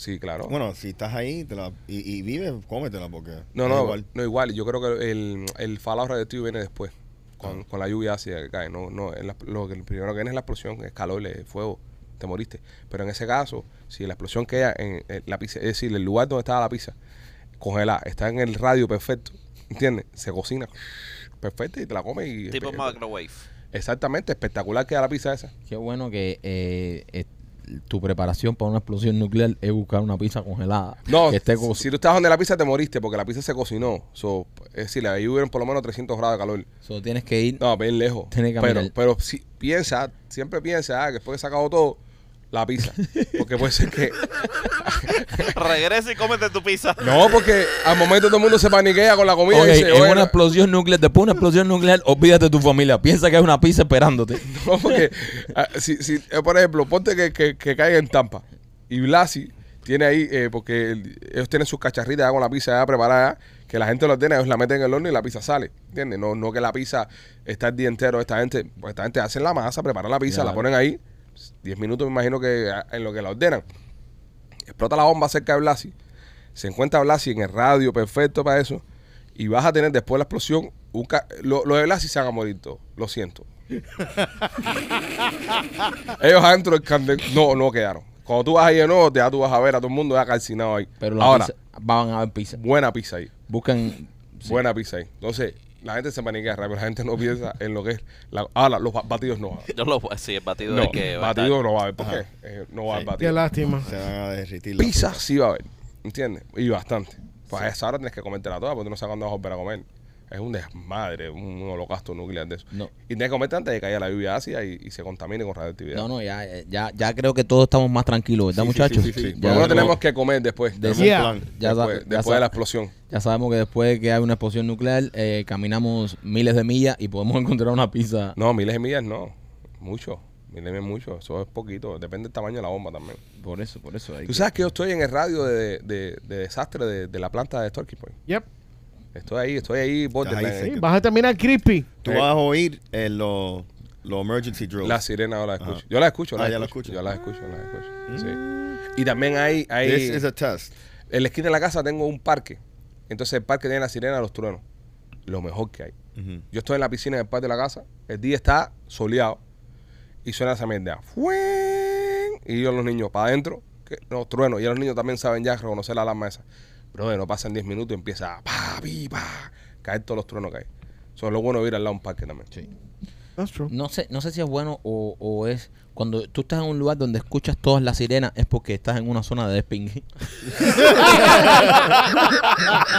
Sí, claro. Bueno, si estás ahí te la, y, y vives, cómetela porque. no, no, igual. no igual. Yo creo que el, el falado radioactivo viene después, Ah. con, con la lluvia ácida que cae. No, no, en la- lo que primero que viene es la explosión, es calor, es fuego, te moriste. Pero en ese caso, si la explosión queda en, en la pizza, es decir, el lugar donde estaba la pizza, congelada, está en el radio perfecto, ¿entiendes? Se cocina perfecto y te la comes y... Tipo microwave. Exactamente, espectacular queda la pizza esa. Qué bueno que eh, eh, tu preparación para una explosión nuclear es buscar una pizza congelada. No, que esté si co- si tú estás donde la pizza te moriste porque la pizza se cocinó. So, es decir, ahí hubieron por lo menos 300 grados de calor. Solo tienes que ir. No, bien lejos. Tiene que pero, pero si piensa, siempre piensa ah, que después de sacado todo, la pizza. Porque puede ser que. [laughs] Regresa y cómete tu pizza. No, porque al momento todo el mundo se paniquea con la comida Ok, y dice, en "Oye, una no". explosión nuclear, después de una explosión nuclear, olvídate de tu familia. Piensa que hay una pizza esperándote. [laughs] No, porque ah, si, si, eh, por ejemplo, ponte que, que, que caiga en Tampa y Blasi tiene ahí, eh, porque el- ellos tienen sus cacharritas ya con la pizza ya preparada, que la gente lo ordena, ellos la meten en el horno y la pizza sale, ¿entiendes? No, no que la pizza está el día entero, esta gente, pues esta gente hace la masa, preparan la pizza, la Claro. ponen ahí, 10 minutos me imagino que ah, en lo que la ordenan. Explota la bomba cerca de Blasi, se encuentra Blasi en el radio perfecto para eso, y vas a tener después de la explosión, un ca- lo, lo de Blasi se van a morir todos, lo siento. [laughs] Ellos adentro del candel no, no quedaron. Cuando tú vas ahí de nuevo, ya tú vas a ver a todo el mundo ya calcinado ahí. Pero la Ahora, pizza, van a haber pizza. buena pizza ahí. Buscan. sí. Buena pizza ahí. Entonces, la gente se paniquea rápido, la gente no piensa [laughs] en lo que es. La, ahora, los ba- batidos no va a haber. Yo lo sí, el batido No, es que va a estar- batido no va a haber. ¿Por qué? Ajá. Eh, no va a haber Sí. Qué batido. lástima. Se van a derretir Pizza sí va a haber. ¿Entiendes? Y bastante. Pues a esa hora tienes que comértela toda porque tú no sabes cuándo vas a volver a comer. Es un desmadre, un holocausto nuclear de eso. No. Y tienes que comerte antes de que caiga la lluvia ácida y, y se contamine con radioactividad. No, no, ya, ya, ya creo que todos estamos más tranquilos, ¿verdad, Sí, sí, muchachos? sí, sí, sí. Por Ya, lo menos no- tenemos que comer después. De- después, Yeah. plan. ya después, ya después de la explosión. ya sabemos que después de que hay una explosión nuclear, eh, caminamos miles de millas y podemos [laughs] encontrar una pizza. No, miles de millas no. Mucho. Miles de millas mucho. Eso es poquito. Depende del tamaño de la bomba también. Por eso, por eso. hay Tú que- sabes que yo estoy en el radio de, de- de desastre de, de la planta de Turkey Point. Yep. Estoy ahí, estoy ahí, borderline, ahí. Sí, vas a terminar crispy. Tú Eh. vas a oír eh, los los emergency drills. La sirena yo la escucho. Ajá. Yo la escucho, la Ah, ya la escucho. Yo la escucho, la escucho. Sí. Y también hay, This hay is a test. en la esquina de la casa tengo un parque. Entonces el parque tiene la sirena de los truenos. Lo mejor que hay. Yo estoy en la piscina del patio de la casa. El día está soleado. Y suena esa mierda. ¡Fueen! Y yo los niños para adentro. que- No, trueno. Y los niños también saben ya reconocer la alarma esa. Pero no pasan 10 minutos y empieza a pa, pi, pa, caer todos los truenos que hay. Eso es lo bueno de ir al lado de un parque también. Sí. That's true. No sé, no sé si es bueno o, o es cuando tú estás en un lugar donde escuchas todas las sirenas es porque estás en una zona de despingue. [laughs]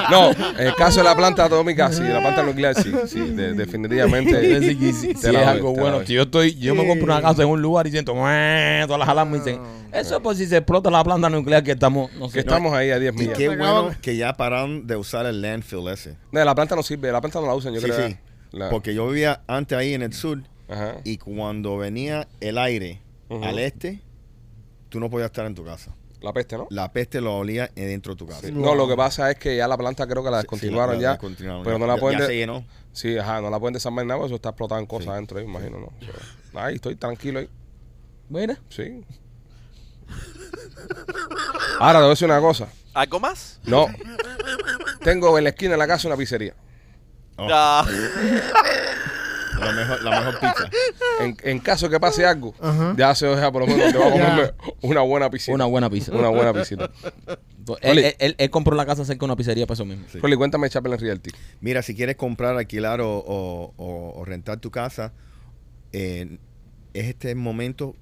No, en el caso de la planta atómica, sí, de la planta nuclear, sí, sí, de- definitivamente. Decir, que si, Te es doy, algo te la bueno, doy. si yo estoy, yo me compro una casa en un lugar y siento "Mueh", todas las alarmas y dicen, eso es por si se explota la planta nuclear que estamos, no Que estamos ahí a 10 Y millas. qué bueno que ya pararon de usar el landfill ese. No, la planta no sirve, la planta no la usan, yo sí, creo. sí. La- Porque yo vivía antes ahí en el sur Ajá. y cuando venía el aire Ujú. al este, tú no podías estar en tu casa. La peste, ¿no? La peste lo olía dentro de tu casa. Sí. No, lo que pasa es que ya la planta creo que la descontinuaron ya. descontinuaron pero ya. no la Ya- pueden ya de- se llenó. Sí, ajá, no la pueden desarmar nada, porque eso está explotando en cosas Sí. adentro, ahí, imagino, ¿no? So, ahí estoy tranquilo ahí. Mira. Sí. Ahora te voy a decir una cosa. ¿Algo más? No. Tengo en la esquina de la casa una pizzería. Oh, Ah, [laughs] la, mejor, la mejor pizza. [laughs] En, en caso que pase algo, Ajá. ya se deja por lo menos te va a Ya. comerme una buena piscina. Una buena pizza. Una buena piscina. Él, Oli. él- él- él compró la casa cerca de una pizzería para eso mismo. Sí. Rolly, cuéntame Chaplin Realty. Mira, si quieres comprar, alquilar o, o- o- o rentar tu casa, eh, es este momento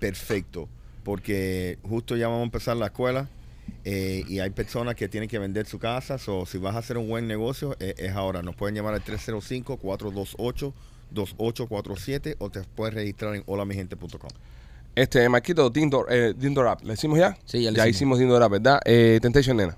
perfecto. Porque justo ya vamos a empezar la escuela eh, y hay personas que tienen que vender su casa. O si vas a hacer un buen negocio, eh, es ahora. Nos pueden llamar al 305-428-2847 o te puedes registrar en holamigente.com. Este, Marquito, Dindor, eh, Dindor App. ¿Le hicimos ya? Sí, ya le Ya hicimos. hicimos Dindor App, ¿verdad? Eh, Temptation Nena.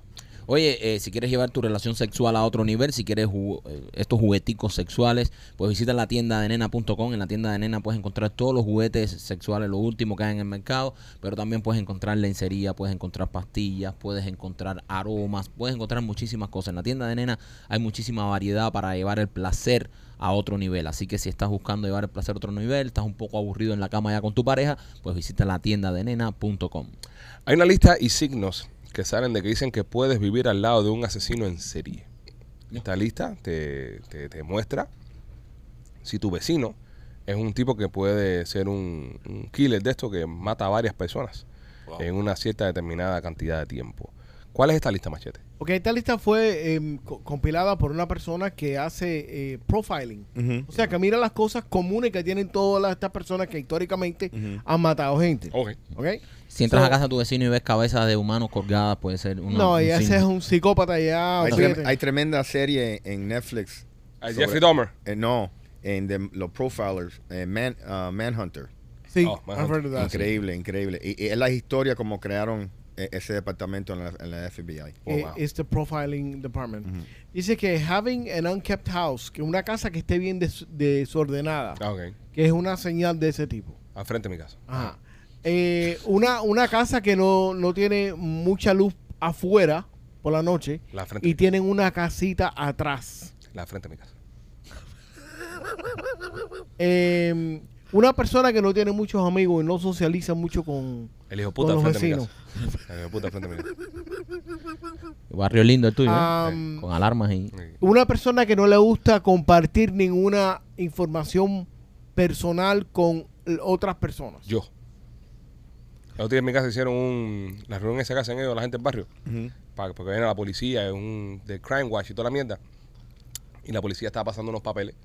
Oye, eh, si quieres llevar tu relación sexual a otro nivel, si quieres eh, estos jugueticos sexuales, pues visita la tienda de nena.com. En la tienda de nena puedes encontrar todos los juguetes sexuales, lo último que hay en el mercado, pero también puedes encontrar lencería, puedes encontrar pastillas, puedes encontrar aromas, puedes encontrar muchísimas cosas. En la tienda de nena hay muchísima variedad para llevar el placer a otro nivel. Así que si estás buscando llevar el placer a otro nivel, estás un poco aburrido en la cama ya con tu pareja, pues visita la tienda de nena.com. Hay una lista y signos que salen de que dicen que puedes vivir al lado de un asesino en serie. Esta lista te, te- te muestra si tu vecino es un tipo que puede ser un, un killer de esto que mata a varias personas Wow. en una cierta determinada cantidad de tiempo. ¿Cuál es esta lista, Machete? Ok, esta lista fue em, co- compilada por una persona que hace eh, profiling. O sea, que mira las cosas comunes que tienen todas las- estas personas que históricamente han matado gente. Ok. ¿Ok? Si entras So- a casa de tu vecino y ves cabezas de humanos colgadas, puede ser una, no, un y ese es un psicópata ya. Hay, trem- hay tremenda serie en Netflix. Sobre- Jeffrey Dahmer. eh, no, en de- los profilers, eh, Man, uh, Manhunter. sí, Oh, man, I've heard of that. Increíble, increíble. Y, y es la historia como crearon ese departamento en la, en la FBI. Oh, Eh, wow. It's the profiling department. Dice que having an unkept house, que una casa que esté bien des- desordenada, Ah, que es una señal de ese tipo. Al frente de mi casa. Ajá. Eh, una, una casa que no, no tiene mucha luz afuera por la noche La y tienen una casita atrás. la frente de mi casa. Eh, una persona que no tiene muchos amigos y no socializa mucho con, El hijo puta los frente mi vecinos. casa. El hijo puta frente de mi casa. [laughs] Barrio lindo el tuyo, ¿eh? Am, Con alarmas y... Una persona que no le gusta compartir ninguna información personal con l- otras personas. Yo. El otro día en mi casa hicieron un, la reunión esa que hacen ellos, la gente del barrio, Ujú. para, porque viene la policía, un de Crime Watch y toda la mierda. Y la policía estaba pasando unos papeles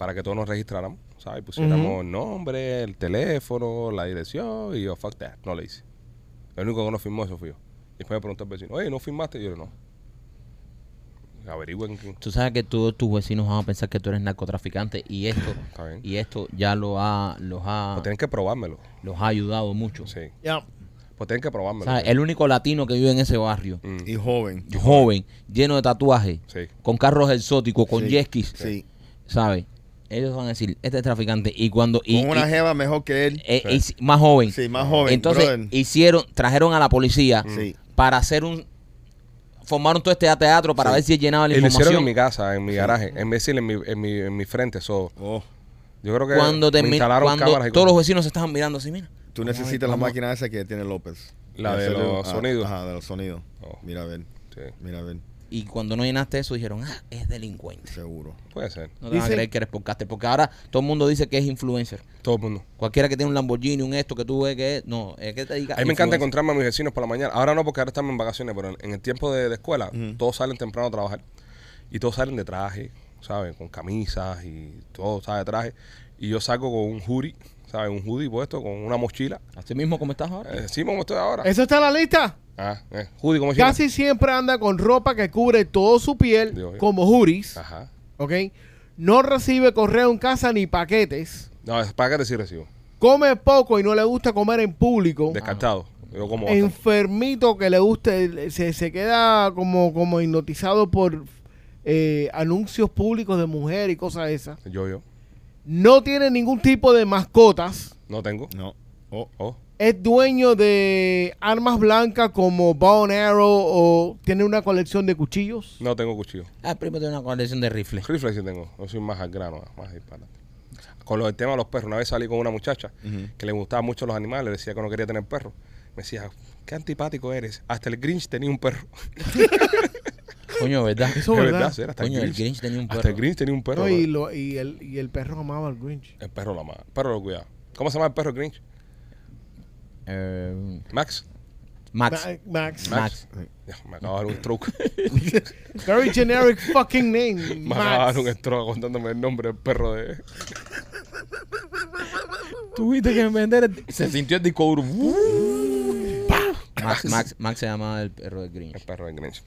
para que todos nos registráramos, ¿sabes? Pusiéramos el nombre, el teléfono, la dirección y yo, fuck that, no le hice. El único que no firmó eso fui yo. Y después me preguntó el vecino, oye, ¿no firmaste? Y yo, no. Averigüen quién. Tú sabes que todos tus vecinos van a pensar que tú eres narcotraficante y esto [laughs] Está bien. y esto ya lo ha, los, ha, Pues tienen que probármelo. los ha ayudado mucho. Sí. Ya. Pues tienen que probármelo. ¿Sabes? El único latino que vive en ese barrio, Mm, Y joven. joven, lleno de tatuajes, Sí. con carros exóticos, con Sí, Sí. ¿sabes? Ellos van a decir, este es traficante. Y cuando... Y, Con una y- jeva mejor que él. eh, Sí. y- más joven. Sí, más joven. Entonces brother. hicieron, trajeron a la policía Sí. para hacer un... Formaron todo este teatro para Sí. ver si llenaba la Y lo hicieron en mi casa, en mi garaje, en vez de en mi, en mi, en mi frente. So, Oh, yo creo que Cuando, me termi- instalaron cuando cámaras y todos los vecinos se estaban mirando así, mira. tú necesitas ver, la máquina esa que tiene López. La de los ah, sonidos. Ajá, de los sonidos. Oh. Mira a ver, Sí, mira a ver. Y cuando no llenaste eso, dijeron, ah, es delincuente. Seguro. puede ser. No te van a Dice- creer que eres podcaster. Porque ahora todo el mundo dice que es influencer. Todo el mundo. Cualquiera que tiene un Lamborghini, un esto que tú ves que es. No, es que te diga. A mí me encanta influencer. encontrarme a mis vecinos por la mañana. Ahora no, porque ahora estamos en vacaciones, pero en, en el tiempo de, de escuela, todos salen temprano a trabajar. Y todos salen de traje, ¿sabes? Con camisas y todo, ¿sabes? De traje. Y yo salgo con un hoodie, ¿sabes? Un hoodie puesto con una mochila. Así mismo como estás ahora. Eh, sí, como estoy ahora. ¿Eso está en la lista? Ah, eh. Casi siempre anda con ropa que cubre todo su piel, Dios como hoodies, Ajá. ¿ok? No recibe correo en casa ni paquetes. No, es para que te sí recibo. Come poco y no le gusta comer en público. Descartado. Yo como bastante. Enfermito que le guste, se, se queda como, como hipnotizado por eh, anuncios públicos de mujer y cosas esas. Yo, yo. no tiene ningún tipo de mascotas, No tengo. No. Oh, Oh, es dueño de armas blancas como bow and arrow o tiene una colección de cuchillos. no tengo cuchillo. Ah, primo tiene una colección de rifles. Rifle sí tengo. No soy más al grano, más disparate. Con lo del tema de los perros. Una vez salí con una muchacha que le gustaban mucho los animales. Decía que no quería tener perro. Me decía, qué antipático eres. Hasta el Grinch tenía un perro. [laughs] Coño, ¿verdad? Eso Es verdad. verdad, hasta Coño, el el Grinch. Tenía un Hasta perro. el Grinch tenía un perro. No, y, lo- y el, y el perro amaba al Grinch. El perro lo amaba. El perro lo cuidaba. ¿Cómo se llama el perro Grinch? Eh, Max. Max. Ma- Max. Max. Ya, me acaba de dar un stroke. [laughs] Very generic fucking name. [laughs] me acaba de dar Max. un stroke contándome el nombre del perro de... Tuviste que vender. el- Se sintió el disco duro. Max, Max, Max se llama el perro de El Grinch. perro de Grinch.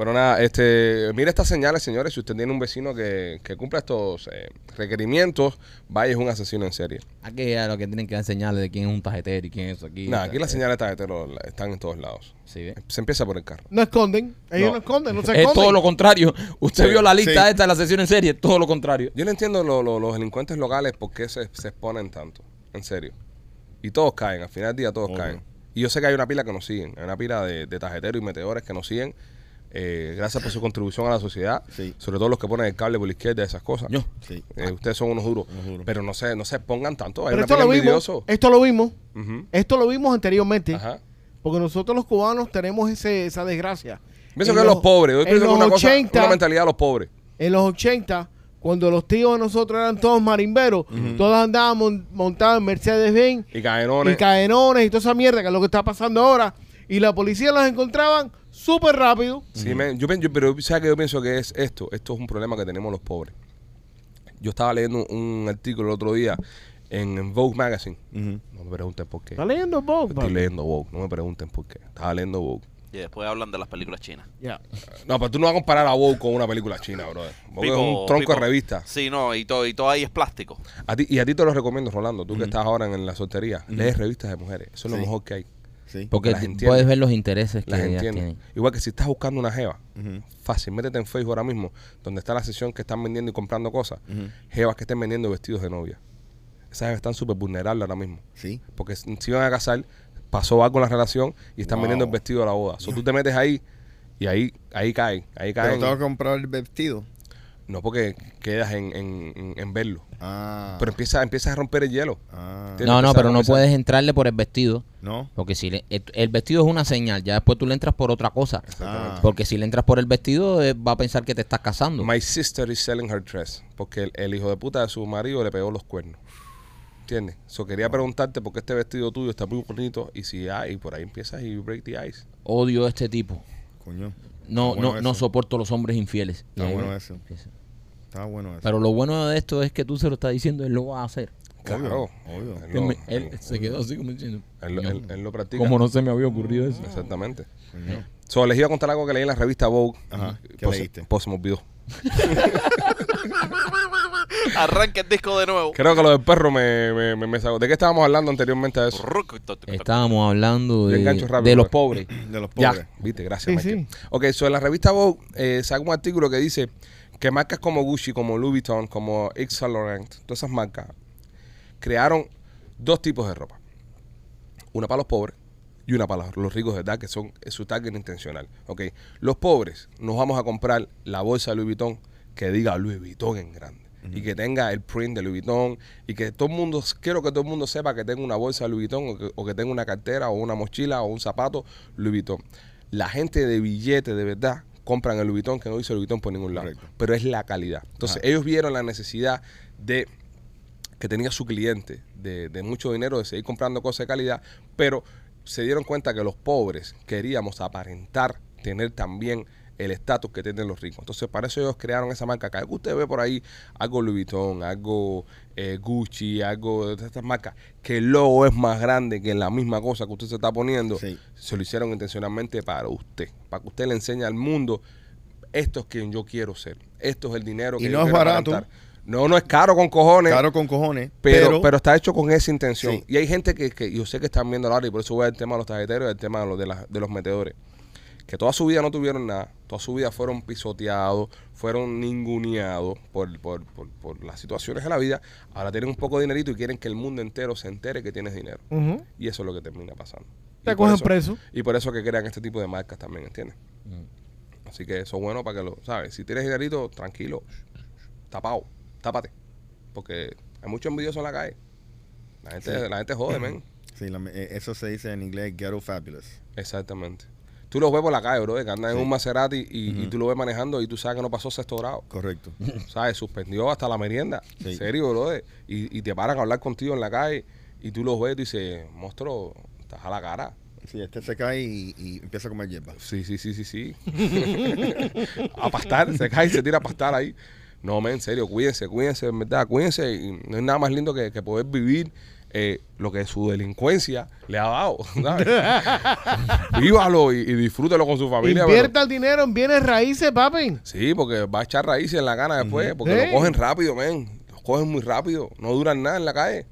Pero nada, este, mire estas señales, señores. Si usted tiene un vecino que, que cumpla estos eh, requerimientos, vaya es un asesino en serie. Aquí a lo que tienen que enseñarle de quién es un tarjetero y quién es eso aquí. Nada, aquí las Eh, señales tarjeteros la- están en todos lados. Sí. Se empieza por el carro. No esconden. Ellos no, No. esconden, no [laughs] se Es esconden. todo lo contrario. Usted Sí, vio la lista sí. esta de la sesión en serie, todo lo contrario. Yo no entiendo lo- lo- los delincuentes locales por qué se, se exponen tanto. En serio. Y todos caen, al final del día todos Obvio. caen. Y yo sé que hay una pila que nos siguen. Hay una pila de, de tarjeteros y meteores que nos siguen. Eh, gracias por su contribución a la sociedad. Sí. Sobre todo los que ponen el cable por la izquierda, esas cosas. Yo. Sí. Eh, ustedes son unos duros. Unos duros. Pero no se, no se pongan tanto. Hay Pero esto lo vimos. Esto lo vimos. Esto lo vimos anteriormente. Ajá. Porque nosotros los cubanos tenemos ese, esa desgracia. Pienso En que los, pobres. Yo en pienso que los una, cosa, 80, una mentalidad de los pobres. En los 80, cuando los tíos de nosotros eran todos marimberos, todos andábamos montados en Mercedes-Benz Y caenones. y cadenones y toda esa mierda que es lo que está pasando ahora. Y la policía los encontraban súper rápido. Sí, men, yo, yo- pero ¿sabes que yo pienso que es esto? Esto es un problema que tenemos los pobres. Yo estaba leyendo un artículo el otro día en Vogue Magazine. No me pregunten por qué. ¿Está leyendo vos? Estoy leyendo Vogue. No me pregunten por qué. Estaba leyendo Vogue. Y después hablan de las películas chinas. Ya. No, pero tú no vas a comparar a Vogue con una película china, brother. Vogue es un tronco de revista. Sí, no, y todo, y todo ahí es plástico. A ti, y a ti te lo recomiendo, Rolando. Tú que estás ahora en la soltería. Lees revistas de mujeres. Eso es lo mejor que hay. Sí. Porque puedes ver los intereses que Las ellas tienen. Igual que si estás buscando una jeva, fácil, métete en Facebook ahora mismo, donde está la sesión que están vendiendo y comprando cosas. Ujú. Jevas que estén vendiendo vestidos de novia. Esas jevas están súper vulnerables ahora mismo. Sí. Porque si iban a casar, pasó algo en la relación y están Wow. vendiendo el vestido de la boda. So, tú te metes ahí y ahí ahí cae. Ahí Pero tengo que comprar el vestido. No porque quedas en, en, en- verlo. Ah. Pero empieza, empiezas a romper el hielo. Ah. No, no, pero no puedes entrarle por el vestido. No. Porque si le- el, el vestido es una señal, ya después tú le entras por otra cosa. Ah. Porque si le entras por el vestido, eh, va a pensar que te estás casando. My sister is selling her dress. Porque el, el hijo de puta de su marido le pegó los cuernos. ¿Entiendes? So quería preguntarte por qué este vestido tuyo está muy bonito y si hay, por ahí empiezas y you break the ice. Odio a este tipo. Coño. No, bueno no, no soporto los hombres infieles. Está ahí bueno eso. Está bueno eso. Pero lo bueno de esto es que tú se lo estás diciendo, él lo va a hacer. Claro. obvio. Él Él, lo- me- él él- se quedó así como diciendo, él lo- él- él lo practica. ¿cómo no se me había ocurrido eso? Exactamente. Coño. So, les iba a contar algo que leí en la revista Vogue. Ajá, ¿qué Pues- leíste? Pues se me olvidó. [laughs] Arranca el disco de nuevo. Creo que lo del perro me, me, me, me sacó. ¿De qué estábamos hablando anteriormente de eso? Estábamos hablando de, rápido, de los pobres. De los pobres. Ya, viste, gracias, Sí, Michael. sí. Ok, so en la revista Vogue eh, saca un artículo que dice que marcas como Gucci, como Louis Vuitton, como Yves Saint Laurent, todas esas marcas, crearon dos tipos de ropa. Una para los pobres y una para los- ricos de edad, que son es su target intencional. Ok, los pobres nos vamos a comprar la bolsa de Louis Vuitton que diga Louis Vuitton en grande. Y que tenga el print de Louis Vuitton y que todo el mundo, quiero que todo el mundo sepa que tenga una bolsa de Louis Vuitton o que, o que tenga una cartera o una mochila o un zapato Louis Vuitton. La gente de billete de verdad compran el Louis Vuitton que no dice Louis Vuitton por ningún lado. Correcto. Pero es la calidad. Entonces Ajá. ellos vieron la necesidad de que tenía su cliente de, de mucho dinero, de seguir comprando cosas de calidad, pero se dieron cuenta que los pobres queríamos aparentar tener también el estatus que tienen los ricos. Entonces, para eso ellos crearon esa marca. Cada que usted ve por ahí algo Louis Vuitton, algo eh, Gucci, algo de estas marcas, que el logo es más grande que la misma cosa que usted se está poniendo, Sí. se lo hicieron intencionalmente para usted, para que usted le enseñe al mundo, esto es quien yo quiero ser, esto es el dinero que Y yo no es quiero barato. aparentar. No, no es caro con cojones. Caro con cojones. Pero, pero, está hecho con esa intención. Sí. Y hay gente que, que yo sé que están viendo ahora y por eso voy al tema de los tarjeteros y al tema de los, de, de los metedores. Que toda su vida no tuvieron nada, toda su vida fueron pisoteados, fueron ninguneados por, por, por, por las situaciones de la vida, ahora tienen un poco de dinerito y quieren que el mundo entero se entere que tienes dinero. Y eso es lo que termina pasando. Te cogen eso- preso. Y por eso que crean este tipo de marcas también, ¿entiendes? Así que eso es bueno para que lo, ¿sabes? Si tienes dinerito, tranquilo, tapado, tápate. Porque hay mucho envidioso en la calle. La gente, la gente jode, men. Sí, la- eh, eso se dice en inglés ghetto fabulous. Exactamente. Tú los ves por la calle, bro, que andan en un Maserati y, y Ujú. tú lo ves manejando y tú sabes que no pasó sexto grado. Correcto. [laughs] ¿Sabes? Suspendió hasta la merienda. Sí. En serio, bro. Y, y te paran a hablar contigo en la calle y tú los ves y dices, monstruo, estás a la cara. Sí, este se cae y, y empieza a comer hierba. Sí, sí, sí, sí, sí. [laughs] a pastar, se cae y se tira a pastar ahí. No, men, en serio, cuídense, cuídense, en verdad, cuídense. Y no hay nada más lindo que, que poder vivir eh, lo que su delincuencia le ha dado. ¿sabes? [laughs] Vívalo y, y disfrútelo con su familia. pero- Invierta el dinero en bienes raíces, papi. Sí, porque va a echar raíces en la gana después, porque Sí. lo cogen rápido, men. Lo cogen muy rápido. No duran nada en la calle.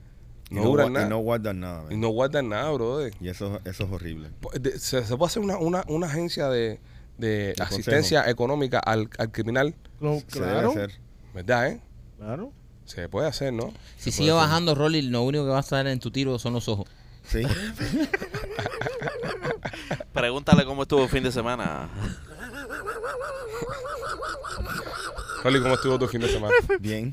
Y No, no, duran gua- y nada. no guardan nada. Y man. no guardan nada, brother. Y eso, eso es horrible. Se, se puede hacer una, una, una agencia de, de asistencia económica al, al criminal, Se claro. debe hacer. ¿verdad, eh? Claro. Se puede hacer, ¿no? Si sigue hacer. bajando Rolly, lo único que va a estar en tu tiro son los ojos. Sí. [laughs] Pregúntale cómo estuvo el fin de semana. Rolly, ¿cómo estuvo tu fin de semana? Bien.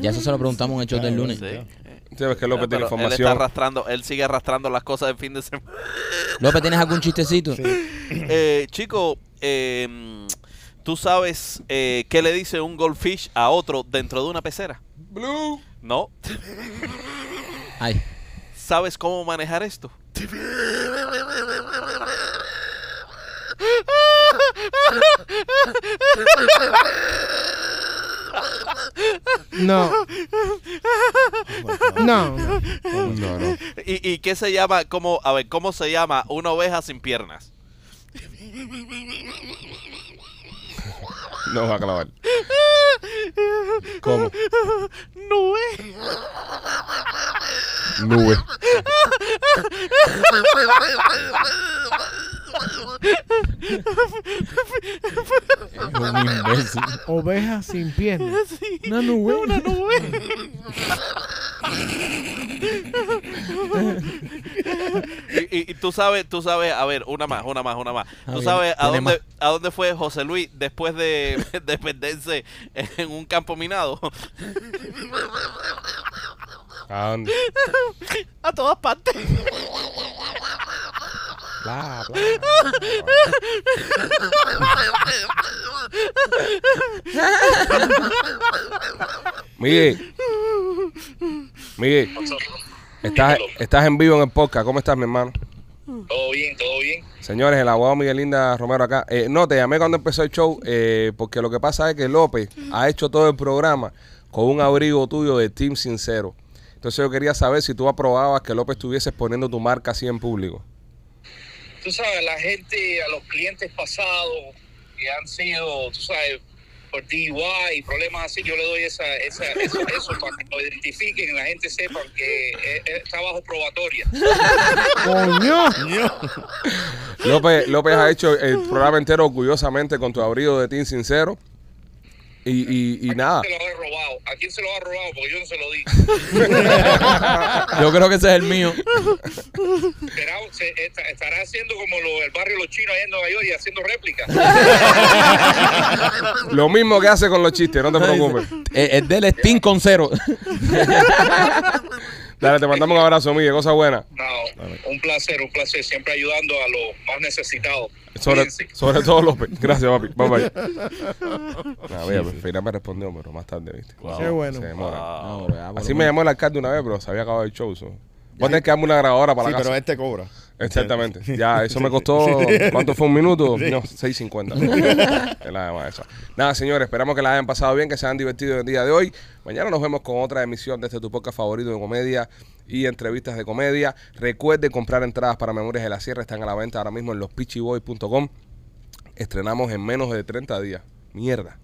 Ya eso se lo preguntamos en el show del lunes. Sí. Sabes que López tiene Pero él está información. arrastrando, él sigue arrastrando las cosas del fin de semana. López, ¿tienes algún chistecito? Eh, chico, eh, ¿tú sabes eh, qué le dice un goldfish a otro dentro de una pecera? Blue. No. Ay, ¿Sabes cómo manejar esto? No. No, no. No, no. ¿Y, y qué se llama? ¿Cómo, a ver, ¿cómo se llama una oveja sin piernas? No va a clavar. ¿Cómo? Nube. Nube. es un imbécil. Oveja sin piernas. Una nube. Una nube. Y, y- y tú sabes, tú sabes, a ver, una más, una más, una más. Ah, ¿Tú sabes a dónde, a dónde fue José Luis después de, [laughs] de perderse en un campo minado? ¿A [laughs] dónde? a todas partes. [laughs] Bla, bla. Miguel. Miguel. Estás, estás en vivo en el podcast. ¿Cómo estás, mi hermano? Todo bien, todo bien. Señores, el abogado Miguel Linda Romero acá. Eh, no, te llamé cuando empezó el show eh, porque lo que pasa es que López ha hecho todo el programa con un abrigo tuyo de Team Sincero. Entonces yo quería saber si tú aprobabas que López estuviese poniendo tu marca así en público. Tú sabes, la gente, a los clientes pasados que han sido, tú sabes, por DUI y problemas así, yo le doy esa, esa, eso, eso para que lo identifiquen y la gente sepa que es- es- está bajo probatoria. Coño. López, López ha hecho el programa entero orgullosamente con tu abrigo de Team Sincero. Y, y, y nada. ¿A quién se lo ha robado? ¿A quién se lo ha robado? Porque yo no se lo di. [laughs] Yo creo que ese es el mío. Será- se- esta- estará haciendo como lo- el barrio Los Chinos allá en Nueva York y haciendo réplicas. [laughs] Lo mismo que hace con los chistes, no te preocupes. Eh, El del Steam con cero. [laughs] Dale, te mandamos un abrazo, Miguel. Cosa buena. No, un placer, un placer, siempre ayudando a los más necesitados. Sobre, sobre todo López. Gracias, papi. Bye bye. Nah, [laughs] mira, pues, Feira me respondió, pero más tarde, ¿viste? Qué bueno. Se demora. Así me llamó el alcalde una vez, pero se había acabado el show. So. Voy a tener que darme una grabadora para Sí, la pero casa. este cobra. Exactamente. [laughs] Ya, eso me costó. ¿Cuánto fue un minuto? No, 6.50. Es [laughs] la demás esa. Nada, señores, esperamos que la hayan pasado bien, que se hayan divertido el día de hoy. Mañana nos vemos con otra emisión de este tu podcast favorito de comedia y entrevistas de comedia. Recuerde comprar entradas para Memorias de la Sierra. Están a la venta ahora mismo en lospitchyboy.com. Estrenamos en menos de 30 días. Mierda.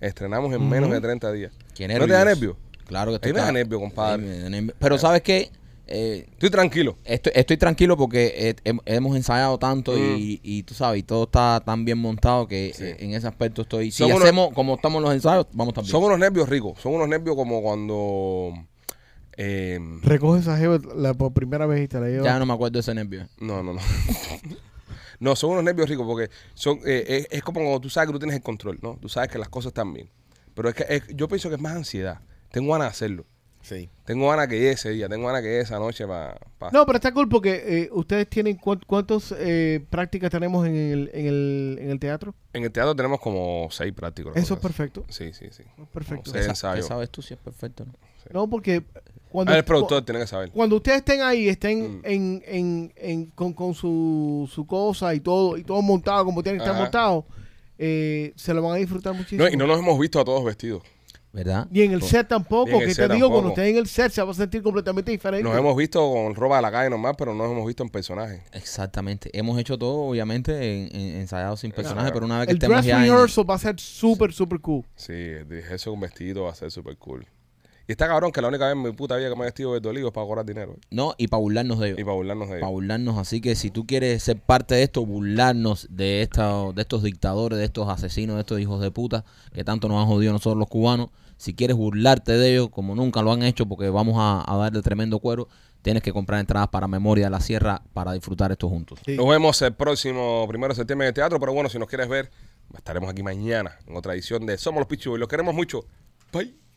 Estrenamos en menos de 30 días. Qué ¿No te da nervio? Claro que me da nervio, compadre. Ay, me da nervio. Pero ¿sabes qué? Eh, Estoy tranquilo. estoy, estoy tranquilo porque eh, hem- hemos ensayado tanto Mm. y, y tú sabes, y todo está tan bien montado que Sí. eh, en ese aspecto estoy. Si unos- hacemos como estamos en los ensayos, vamos también. Son unos nervios ricos. Son unos nervios como cuando. eh, Recoge esa jeva la, por primera vez y te la lleva. Ya no me acuerdo de ese nervio. no, no, no. [laughs] no, son unos nervios ricos porque son eh, es, es como cuando tú sabes que tú tienes el control, ¿no? Tú sabes que las cosas están bien. Pero es que es- yo pienso que es más ansiedad. Tengo ganas de hacerlo. Sí. Tengo ganas que ese día. Tengo ganas que esa noche para. No, pero está cool porque eh, ustedes tienen cuántas cuántos eh, prácticas tenemos en el, en el, en el teatro. En el teatro tenemos como seis prácticos. Eso es perfecto. Sí, sí, sí. Perfecto. Sí, ¿Qué, sa- ensayo. qué sabes tú si es perfecto? no? No, porque cuando, Ah, el productor tiene que saber. cuando ustedes estén ahí, estén Mm. en, en, en- con, con su, su cosa y todo, y todo montado como tiene que estar montado, eh, se lo van a disfrutar muchísimo. No, y no nos hemos visto a todos vestidos. ¿Verdad? Ni en el set tampoco, en el que set te digo, cuando estés en el set se va a sentir completamente diferente. Nos hemos visto con ropa de la calle normal, pero no nos hemos visto en personaje. Exactamente. Hemos hecho todo, obviamente, en, en- ensayado sin personaje, pero una vez que el estemos dress ya en- rehearsal va a ser súper, súper cool. Sí, dije eso con vestido va a ser súper cool. Y está cabrón que la única vez en mi puta vida que me he vestido de olivo es para cobrar dinero. ¿eh? No, y para burlarnos de ellos. Y para burlarnos de para ellos. burlarnos. Así que si tú quieres ser parte de esto, burlarnos de, esta, de estos dictadores, de estos asesinos, de estos hijos de puta que tanto nos han jodido nosotros los cubanos, si quieres burlarte de ellos, como nunca lo han hecho, porque vamos a, a darle tremendo cuero, tienes que comprar entradas para Memoria de la Sierra para disfrutar esto juntos. Sí. Nos vemos el próximo primero de septiembre en el teatro, pero bueno, si nos quieres ver, estaremos aquí mañana en otra edición de Somos los Pichu y los queremos mucho. Bye.